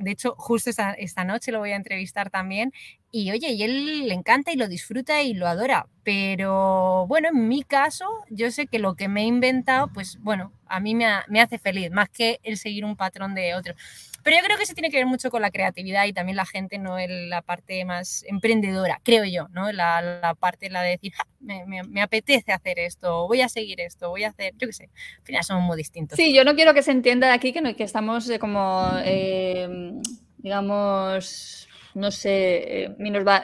de hecho justo esta, esta, noche lo voy a entrevistar también, y oye, y él le encanta y lo disfruta y lo adora, pero bueno, en mi caso yo sé que lo que me he inventado, pues bueno, a mí me, me hace feliz, más que el seguir un patrón de otro. Pero yo creo que eso tiene que ver mucho con la creatividad y también la gente, no es la parte más emprendedora, creo yo, ¿no? La, parte, la de decir, me, me, apetece hacer esto, voy a seguir esto, voy a hacer, yo qué sé, al final somos muy distintos.
Sí, yo no quiero que se entienda aquí que, no, que estamos eh, como, eh, digamos, no sé, eh,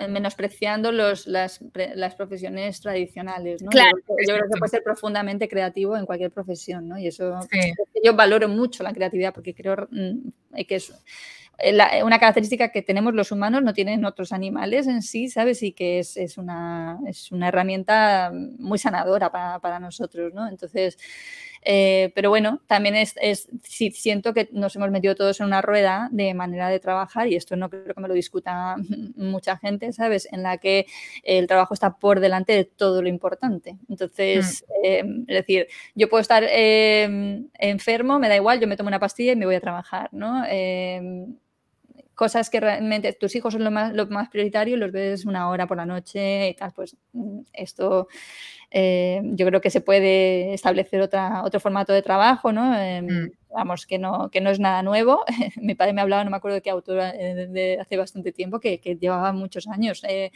menospreciando los, las, las, profesiones tradicionales. ¿no?
Claro,
yo, creo que puede ser profundamente creativo en cualquier profesión, ¿no? Y eso yo valoro mucho la creatividad porque creo mm, que es eh, una característica que tenemos los humanos no tienen otros animales en sí, ¿sabes? Y que es, es, una, es una, herramienta muy sanadora para, para nosotros, ¿no? Entonces, eh, pero bueno, también es, siento que nos hemos metido todos en una rueda de manera de trabajar y esto no creo que me lo discuta mucha gente, ¿sabes? En la que el trabajo está por delante de todo lo importante. Entonces, mm. eh, es decir, yo puedo estar eh, enfermo, me da igual, yo me tomo una pastilla y me voy a trabajar, ¿no? Cosas que realmente tus hijos son lo más, lo más prioritario, los ves una hora por la noche y tal, pues mm, esto eh, yo creo que se puede establecer otra, otro formato de trabajo, ¿no? Em, mm. Vamos, que no, que no es nada nuevo. Mi padre me hablaba, no me acuerdo de qué autora, eh, de hace bastante tiempo, que, que llevaba muchos años, eh,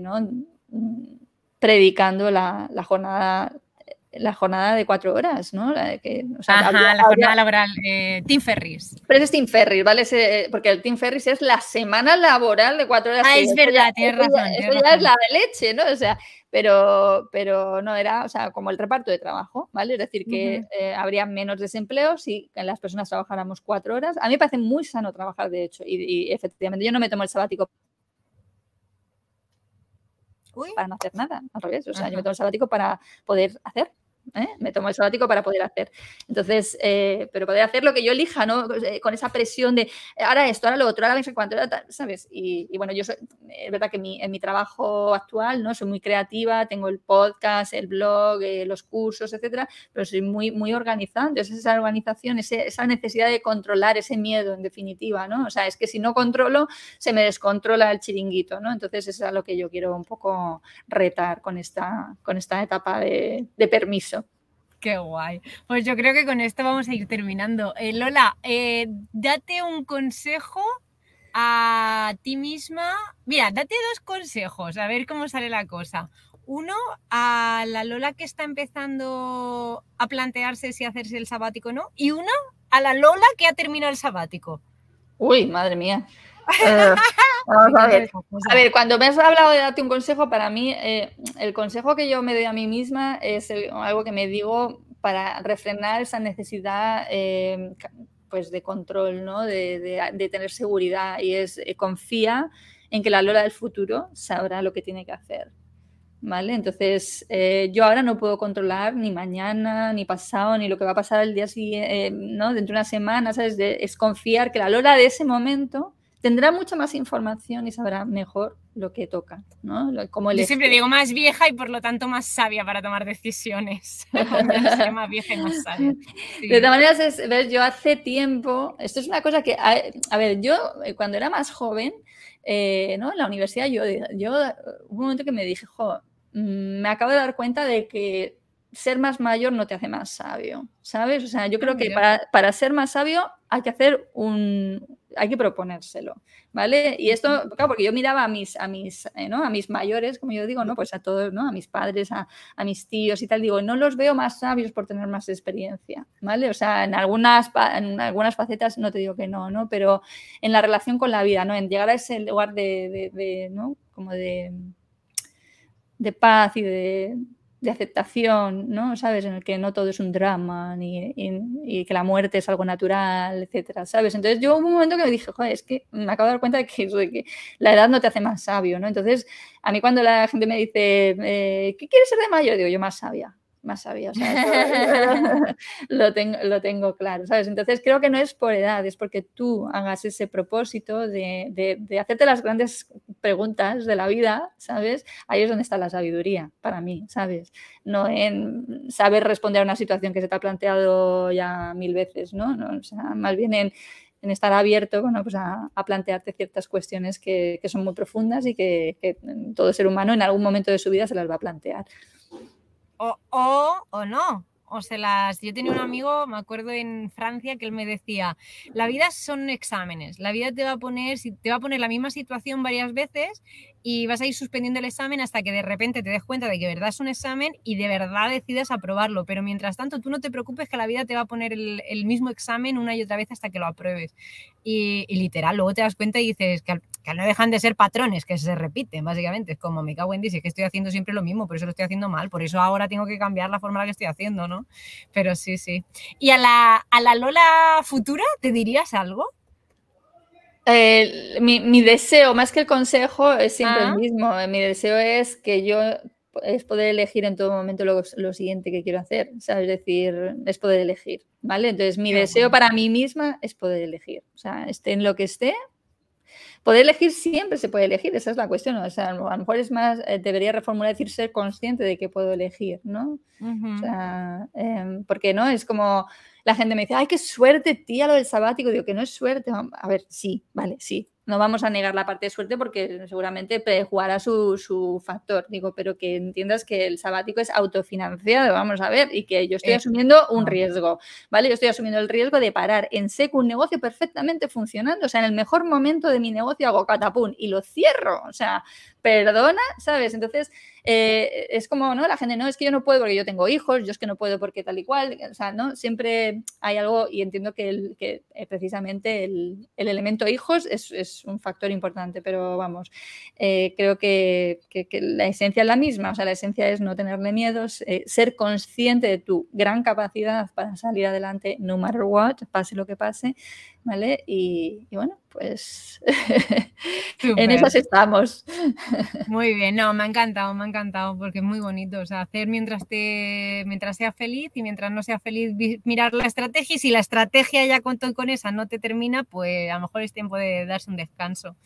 ¿no? Mm, predicando la, la jornada la jornada de cuatro horas, ¿no?
La, que, la jornada laboral, eh, Tim Ferris.
Pero es Tim Ferris, ¿vale? porque el Tim Ferris es la semana laboral de cuatro horas.
Ah, es verdad, tienes razón.
eso ya es la de leche, ¿no? O sea, pero, pero no era, o sea, como el reparto de trabajo, ¿vale? Es decir, que eh, habría menos desempleo si las personas trabajáramos cuatro horas. A mí me parece muy sano trabajar, de hecho, y, efectivamente yo no me tomo el sabático para no hacer nada, al revés. O sea, yo me tomo el sabático para poder hacer ¿eh? me tomo el sabático para poder hacer. Entonces, eh, pero poder hacer lo que yo elija, ¿no? Eh, con esa presión de ahora esto, ahora lo otro, ahora no sé cuánto, ¿sabes? Y, bueno, yo soy, es verdad que en mi trabajo actual, ¿no? Soy muy creativa, tengo el podcast, el blog, los cursos, etcétera, pero soy muy, muy organizada. Entonces, esa organización, esa necesidad de controlar ese miedo, en definitiva, ¿no? O sea, es que si no controlo, se me descontrola el chiringuito, ¿no? Entonces, es a lo que yo quiero un poco retar con esta, con esta etapa de permiso.
Qué guay. Pues yo creo que con esto vamos a ir terminando. Eh, Lola, eh, date un consejo a ti misma. Mira, date dos consejos, a ver cómo sale la cosa. Uno, a la Lola que está empezando a plantearse si hacerse el sabático o no. Y uno, a la Lola que ha terminado el sabático.
Uy, madre mía. Eh, vamos a ver. A ver, cuando me has hablado de darte un consejo, para mí, eh, el consejo que yo me doy a mí misma es algo que me digo para refrenar esa necesidad eh, pues de control, ¿no? De, tener seguridad y es confía en que la Lola del futuro sabrá lo que tiene que hacer. ¿Vale? Entonces, yo ahora no puedo controlar ni mañana, ni pasado, ni lo que va a pasar el día siguiente, ¿no? Dentro de una semana, ¿sabes? es confiar que la Lola de ese momento tendrá mucha más información y sabrá mejor lo que toca, ¿no?
Como Yo siempre digo más vieja y por lo tanto más sabia para tomar decisiones. más vieja y más sabia.
De todas maneras, ¿ves? yo hace tiempo, esto es una cosa que, a, ver, yo eh, cuando era más joven, eh, ¿no? En la universidad yo, yo hubo un momento que me dije, jo, mm, me acabo de dar cuenta de que ser más mayor no te hace más sabio, ¿sabes? O sea, yo creo ah, que para, para ser más sabio hay que hacer un, hay que proponérselo, ¿vale? Y esto, claro, porque yo miraba a mis, a mis, eh, ¿no? a mis mayores, como yo digo, ¿no? Pues a todos, ¿no? A mis padres, a, a, mis tíos y tal, digo, no los veo más sabios por tener más experiencia, ¿vale? O sea, en algunas, en algunas facetas no te digo que no, ¿no? Pero en la relación con la vida, ¿no? En llegar a ese lugar de, de, de ¿no? Como de, de paz y de, de aceptación, ¿no? ¿Sabes? En el que no todo es un drama ni, y, que la muerte es algo natural, etcétera, ¿sabes? Entonces yo hubo un momento que me dije, joder, es que me acabo de dar cuenta de que, de que la edad no te hace más sabio, ¿no? Entonces, a mí cuando la gente me dice, eh, ¿qué quieres ser de mayor? Digo, yo más sabia más lo, tengo, claro, ¿sabes? Entonces creo que no es por edad, es porque tú hagas ese propósito de, de, de, hacerte las grandes preguntas de la vida, ¿sabes? Ahí es donde está la sabiduría, para mí, ¿sabes? No en saber responder a una situación que se te ha planteado ya mil veces, ¿no? no o sea, más bien en, en estar abierto bueno, pues a, a, plantearte ciertas cuestiones que, que son muy profundas y que, que todo ser humano en algún momento de su vida se las va a plantear
o, o, o no. O se las. Yo tenía un amigo, me acuerdo en Francia, que él me decía: la vida son exámenes. La vida te va a poner, te va a poner la misma situación varias veces y vas a ir suspendiendo el examen hasta que de repente te des cuenta de que verdad es un examen y de verdad decidas aprobarlo. Pero mientras tanto, tú no te preocupes que la vida te va a poner el, el mismo examen una y otra vez hasta que lo apruebes. Y, y, literal, luego te das cuenta y dices que, que, no dejan de ser patrones, que se repiten, básicamente. Es como, me cago en dice que estoy haciendo siempre lo mismo, por eso lo estoy haciendo mal, por eso ahora tengo que cambiar la forma en la que estoy haciendo, ¿no? Pero sí, sí. ¿Y a la, a la Lola futura te dirías algo?
Eh, mi, mi, deseo, más que el consejo, es siempre ah. el mismo. Mi deseo es que yo es poder elegir en todo momento lo, lo siguiente que quiero hacer, ¿sabes? Es decir, es poder elegir, ¿vale? Entonces, mi deseo para mí misma es poder elegir. O sea, esté en lo que esté, Poder elegir siempre se puede elegir, esa es la cuestión. O sea, a lo mejor es más, eh, debería reformular decir ser consciente de que puedo elegir, ¿no? Uh -huh. o sea, eh, porque no es como la gente me dice, ay, qué suerte, tía, lo del sabático. Digo que no es suerte. A ver, sí, vale, sí, no vamos a negar la parte de suerte porque seguramente jugará su, su, factor, digo, pero que entiendas que el sabático es autofinanciado, vamos a ver, y que yo estoy asumiendo un riesgo, ¿vale? Yo estoy asumiendo el riesgo de parar en seco un negocio perfectamente funcionando, o sea, en el mejor momento de mi negocio hago catapún y lo cierro, o sea, perdona, ¿sabes? Entonces, eh, es como, ¿no? La gente, no, es que yo no puedo porque yo tengo hijos, yo es que no puedo porque tal y cual, o sea, ¿no? Siempre hay algo, y entiendo que, el, que eh, precisamente el, el, elemento hijos es, es, un factor importante, pero vamos, eh, creo que, la esencia es la misma, o sea, la esencia es no tenerle miedos, eh, ser consciente de tu gran capacidad para salir adelante, no matter what, pase lo que pase, ¿vale? Y, y bueno, pues en esas estamos.
Muy bien, no, me ha encantado, me ha encantado porque es muy bonito, o sea, hacer mientras te mientras sea feliz y mientras no sea feliz mirar la estrategia y si la estrategia ya con, con esa no te termina, pues a lo mejor es tiempo de darse un descanso.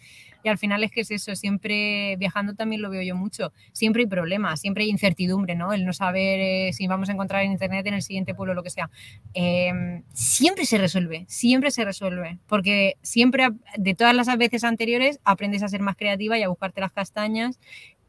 Y al final es que es eso, siempre viajando también lo veo yo mucho, siempre hay problemas, siempre hay incertidumbre, ¿no? El no saber eh, si vamos a encontrar en internet en el siguiente pueblo, lo que sea. Eh, siempre se resuelve, siempre se resuelve, porque siempre de todas las veces anteriores aprendes a ser más creativa y a buscarte las castañas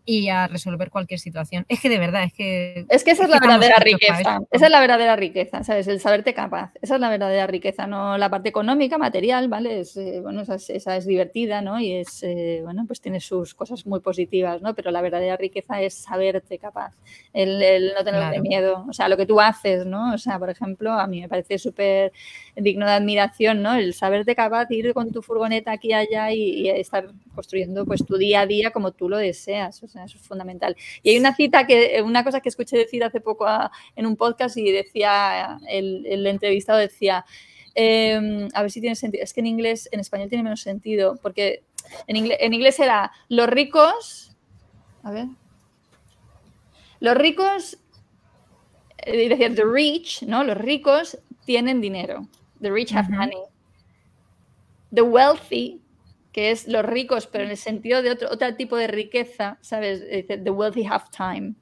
y a resolver cualquier situación. Es que de verdad, es que...
Es que esa es, es la verdadera riqueza. Esa es la verdadera riqueza, ¿sabes? El saberte capaz. Esa es la verdadera riqueza, no la parte económica, material, ¿vale? Es, eh, bueno, esa es, esa es, divertida, ¿no? Y es, eh, bueno, pues tiene sus cosas muy positivas, ¿no? Pero la verdadera riqueza es saberte capaz, el, el no tener claro. miedo. O sea, lo que tú haces, ¿no? O sea, por ejemplo, a mí me parece súper digno de admiración, ¿no? El saberte capaz de ir con tu furgoneta aquí y allá y, estar construyendo pues tu día a día como tú lo deseas. O sea, eso es fundamental. Y hay una cita que, una cosa que escuché decir hace poco a, en un podcast y decía, el, entrevistado decía, eh, a ver si tiene sentido, es que en inglés, en español tiene menos sentido, porque en inglés, en inglés era los ricos, a ver, los ricos, eh, decía the rich, ¿no? Los ricos tienen dinero, the rich have uh -huh. money. The wealthy que es los ricos, pero en el sentido de otro, otro tipo de riqueza, ¿sabes? The wealthy have time.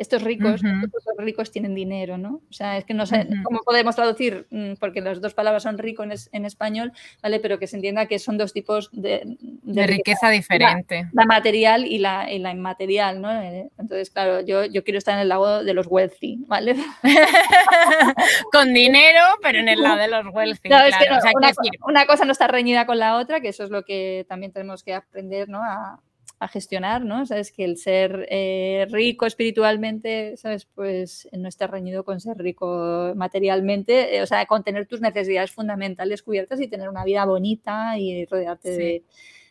Estos ricos, estos ricos tienen dinero, ¿no? O sea, es que no sé cómo podemos traducir, mm, porque las dos palabras son rico en, español, ¿vale? Pero que se entienda que son dos tipos de,
riqueza, diferente.
La, material y la, inmaterial, ¿no? Eh, entonces, claro, yo, yo quiero estar en el lado de los wealthy, ¿vale?
con dinero, pero en el lado de los wealthy. Claro, Es que
una, cosa no está reñida con la otra, que eso es lo que también tenemos que aprender, ¿no? A, a gestionar, ¿no? Sabes que el ser eh, rico espiritualmente, ¿sabes? Pues no está reñido con ser rico materialmente, eh, o sea, con tener tus necesidades fundamentales cubiertas y tener una vida bonita y rodearte de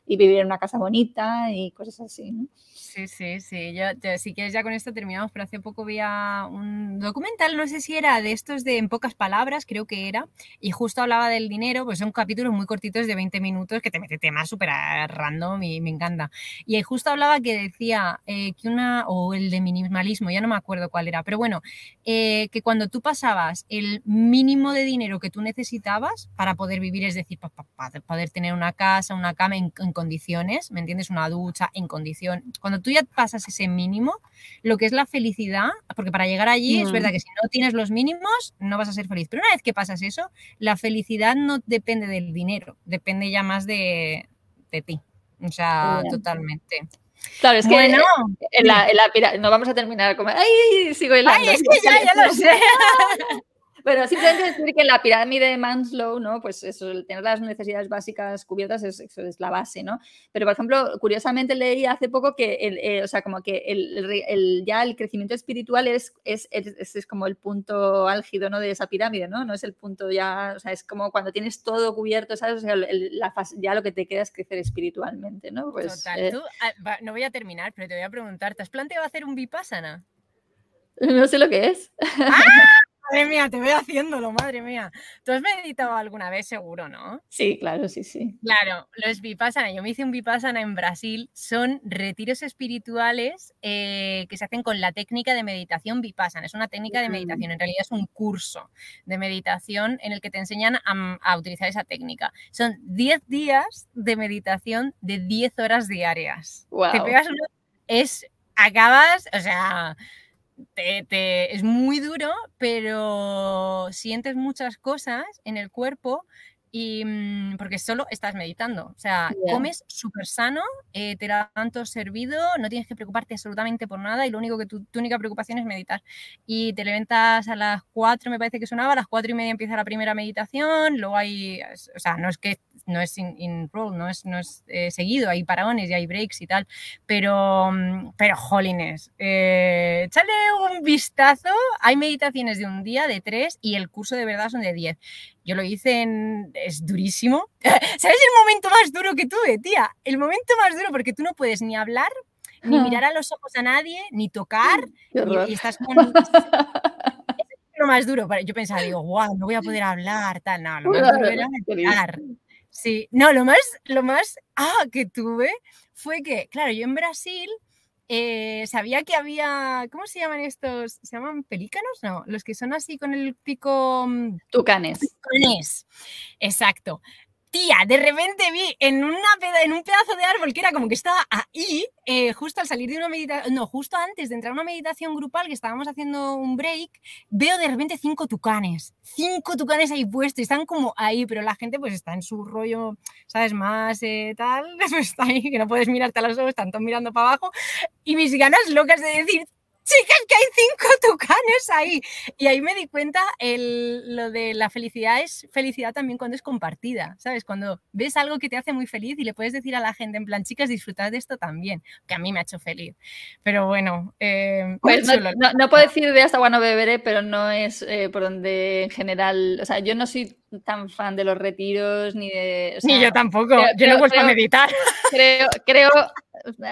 y vivir en una casa bonita y cosas así, ¿no?
Sí, sí, sí. Yo, si quieres ya con esto terminamos, pero hace poco vi un documental, no sé si era de estos de en pocas palabras, creo que era, y justo hablaba del dinero, pues son capítulos muy cortitos de 20 minutos que te mete temas súper random y me encanta. Y justo hablaba que decía eh, que una, o el de minimalismo, ya no me acuerdo cuál era, pero bueno, eh, que cuando tú pasabas el mínimo de dinero que tú necesitabas para poder vivir, es decir, para, poder tener una casa, una cama en, condiciones, ¿me entiendes? Una ducha en condición. Cuando tú ya pasas ese mínimo, lo que es la felicidad, porque para llegar allí es verdad mm. que si no tienes los mínimos no vas a ser feliz, pero una vez que pasas eso, la felicidad no depende del dinero, depende ya más de, ti. O sea, totalmente.
Claro, es que bueno, en la, no vamos a terminar como, ay, sigo hilando.
Ay, es que ya, ya lo sé.
Pero simplemente decir que la pirámide de Manslow, ¿no? Pues eso, el tener las necesidades básicas cubiertas es, eso es la base, ¿no? Pero, por ejemplo, curiosamente leí hace poco que, el, eh, o sea, como que el, ya el crecimiento espiritual es, es, es, como el punto álgido, ¿no? De esa pirámide, ¿no? No es el punto ya, o sea, es como cuando tienes todo cubierto, ¿sabes? O sea, la ya lo que te queda es crecer espiritualmente, ¿no?
Pues, Total. Eh Tú, ah, no voy a terminar, pero te voy a preguntar, ¿te has planteado hacer un vipassana?
No sé lo que es.
¡Ah! Madre mía, te veo haciéndolo, madre mía. ¿Tú has meditado alguna vez, seguro, no?
Sí, claro, sí, sí.
Claro, los vipassana. Yo me hice un vipassana en Brasil. Son retiros espirituales eh, que se hacen con la técnica de meditación vipassana. Es una técnica de meditación, en realidad es un curso de meditación en el que te enseñan a, utilizar esa técnica. Son 10 días de meditación de 10 horas diarias. Te pegas Es, acabas, o sea te, es muy duro, pero sientes muchas cosas en el cuerpo y mm, porque solo estás meditando. O sea, comes súper sano, eh, te da tanto servido, no tienes que preocuparte absolutamente por nada y lo único que tu, tu, única preocupación es meditar. Y te levantas a las 4, me parece que sonaba, a las 4 y media empieza la primera meditación, luego hay, o sea, no es que no es in, roll, no es, no es eh, seguido, hay paragones y hay breaks y tal, pero, mm, pero jolines, eh, échale un vistazo, hay meditaciones de un día, de tres, y el curso de verdad son de diez. Yo lo hice en... es durísimo. ¿Sabes el momento más duro que tuve, tía? El momento más duro porque tú no puedes ni hablar, ni mirar a los ojos a nadie, ni tocar, y, estás con... lo más duro. Yo pensaba, digo, wow, no voy a poder hablar, tal, no, lo más duro era. Sí, no, lo más, lo más ah, que tuve fue que, claro, yo en Brasil eh, sabía que había, ¿cómo se llaman estos? ¿Se llaman pelícanos? No, los que son así con el pico... Mm,
Tucanes.
Tucanes, exacto tía, de repente vi en, un pedazo de árbol que era como que estaba ahí, eh, justo al salir de una meditación, no, justo antes de entrar a una meditación grupal que estábamos haciendo un break, veo de repente cinco tucanes, cinco tucanes ahí puestos, están como ahí, pero la gente pues está en su rollo, ¿sabes? Más eh, tal, pues está ahí, que no puedes mirarte a los ojos, están todos mirando para abajo, y mis ganas locas de decir, chicas, que hay cinco tucanes ahí. Y ahí me di cuenta el, lo de la felicidad es felicidad también cuando es compartida, ¿sabes? Cuando ves algo que te hace muy feliz y le puedes decir a la gente, en plan, chicas, disfrutad de esto también, que a mí me ha hecho feliz. Pero bueno, eh,
pues no, puedo decir de hasta cuando beberé, pero no es eh, por donde en general, o sea, yo no soy tan fan de los retiros ni de...
ni yo tampoco, yo no he a meditar.
Creo, creo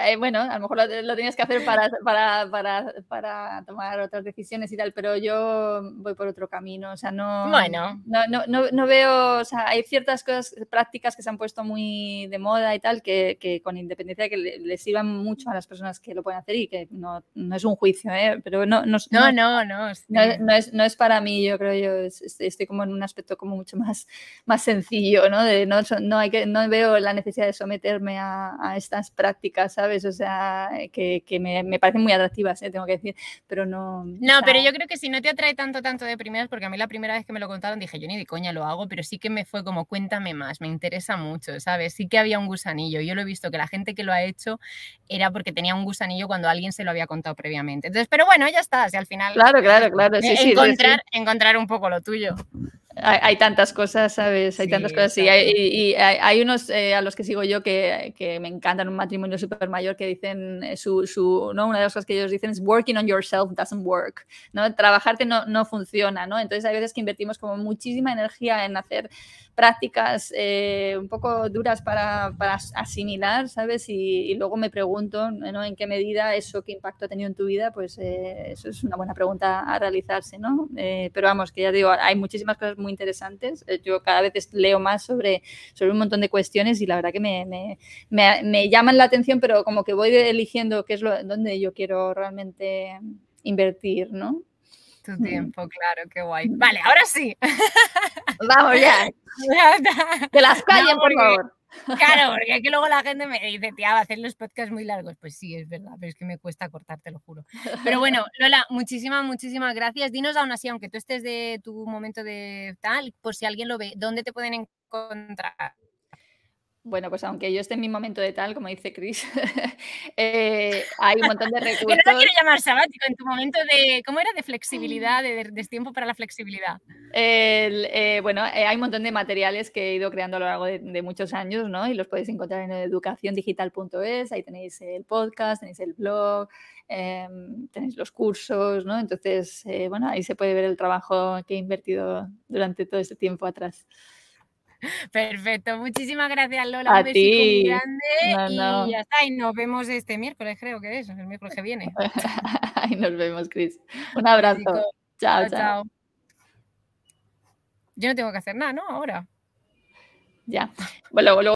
eh, bueno, a lo mejor lo, tienes que hacer para, para, para, para, tomar otras decisiones y tal, pero yo voy por otro camino, o sea, no,
bueno.
no, no, no, veo, o sea, hay ciertas cosas, prácticas que se han puesto muy de moda y tal, que, que con independencia de que les le sirvan mucho a las personas que lo pueden hacer y que no, no es un juicio, ¿eh? pero no, no,
no, no, no,
no, es, no es para mí, yo creo, yo estoy como en un aspecto como mucho más, más sencillo, ¿no? De, no, no, hay que, no veo la necesidad de someterme a, a estas prácticas ¿sabes? O sea, que, me, me, parecen muy atractivas, ¿eh? tengo que decir, pero no...
No, pero yo creo que si no te atrae tanto, tanto de primeras, porque a mí la primera vez que me lo contaron dije, yo ni de coña lo hago, pero sí que me fue como, cuéntame más, me interesa mucho, ¿sabes? Sí que había un gusanillo. Yo lo he visto que la gente que lo ha hecho era porque tenía un gusanillo cuando alguien se lo había contado previamente. Entonces, pero bueno, ya está, si al final...
Claro, claro, claro. Sí,
encontrar, encontrar un poco lo tuyo.
Hay, tantas cosas, ¿sabes? Hay tantas cosas. Y hay, hay, unos eh, a los que sigo yo que, que me encantan, un matrimonio súper mayor, que dicen, eh, su, su, ¿no? una de las cosas que ellos dicen es working on yourself doesn't work, ¿no? Trabajarte no, no funciona, ¿no? Entonces hay veces que invertimos como muchísima energía en hacer prácticas eh, un poco duras para, para asimilar, ¿sabes? Y, luego me pregunto, ¿no? ¿En qué medida eso, qué impacto ha tenido en tu vida? Pues eso es una buena pregunta a realizarse, ¿no? pero vamos, que ya digo, hay muchísimas cosas muy interesantes. Eh, yo cada vez leo más sobre, sobre un montón de cuestiones y la verdad que me, me, me, llaman la atención, pero como que voy eligiendo qué es lo, dónde yo quiero realmente invertir, ¿no?
Tu tiempo, claro, qué guay. Vale, ahora sí.
Vamos ya. De las calles, por favor.
Claro, porque aquí luego la gente me dice, tía, va a hacer los podcasts muy largos. Pues sí, es verdad, pero es que me cuesta cortar, te lo juro. Pero bueno, Lola, muchísimas, muchísimas gracias. Dinos aún así, aunque tú estés de tu momento de tal, por si alguien lo ve, ¿dónde te pueden encontrar?
Bueno, pues aunque yo esté en mi momento de tal, como dice Chris, eh, hay un montón de recursos.
Pero no quiero llamar sabático, en tu momento de, ¿cómo era? De flexibilidad, de, de tiempo para la flexibilidad.
Eh, bueno, eh, hay un montón de materiales que he ido creando a lo largo de, muchos años, ¿no? Y los podéis encontrar en educaciondigital.es, ahí tenéis el podcast, tenéis el blog, em, tenéis los cursos, ¿no? Entonces, bueno, ahí se puede ver el trabajo que he invertido durante todo este tiempo atrás.
Perfecto, muchísimas gracias Lola. A un ti. grande y ya está. Y nos vemos este miércoles, creo que es, el miércoles que viene.
Ahí nos vemos, Cris. Un abrazo. Chao, chao,
Yo no tengo que hacer nada, ¿no? Ahora.
Ya. Bueno, luego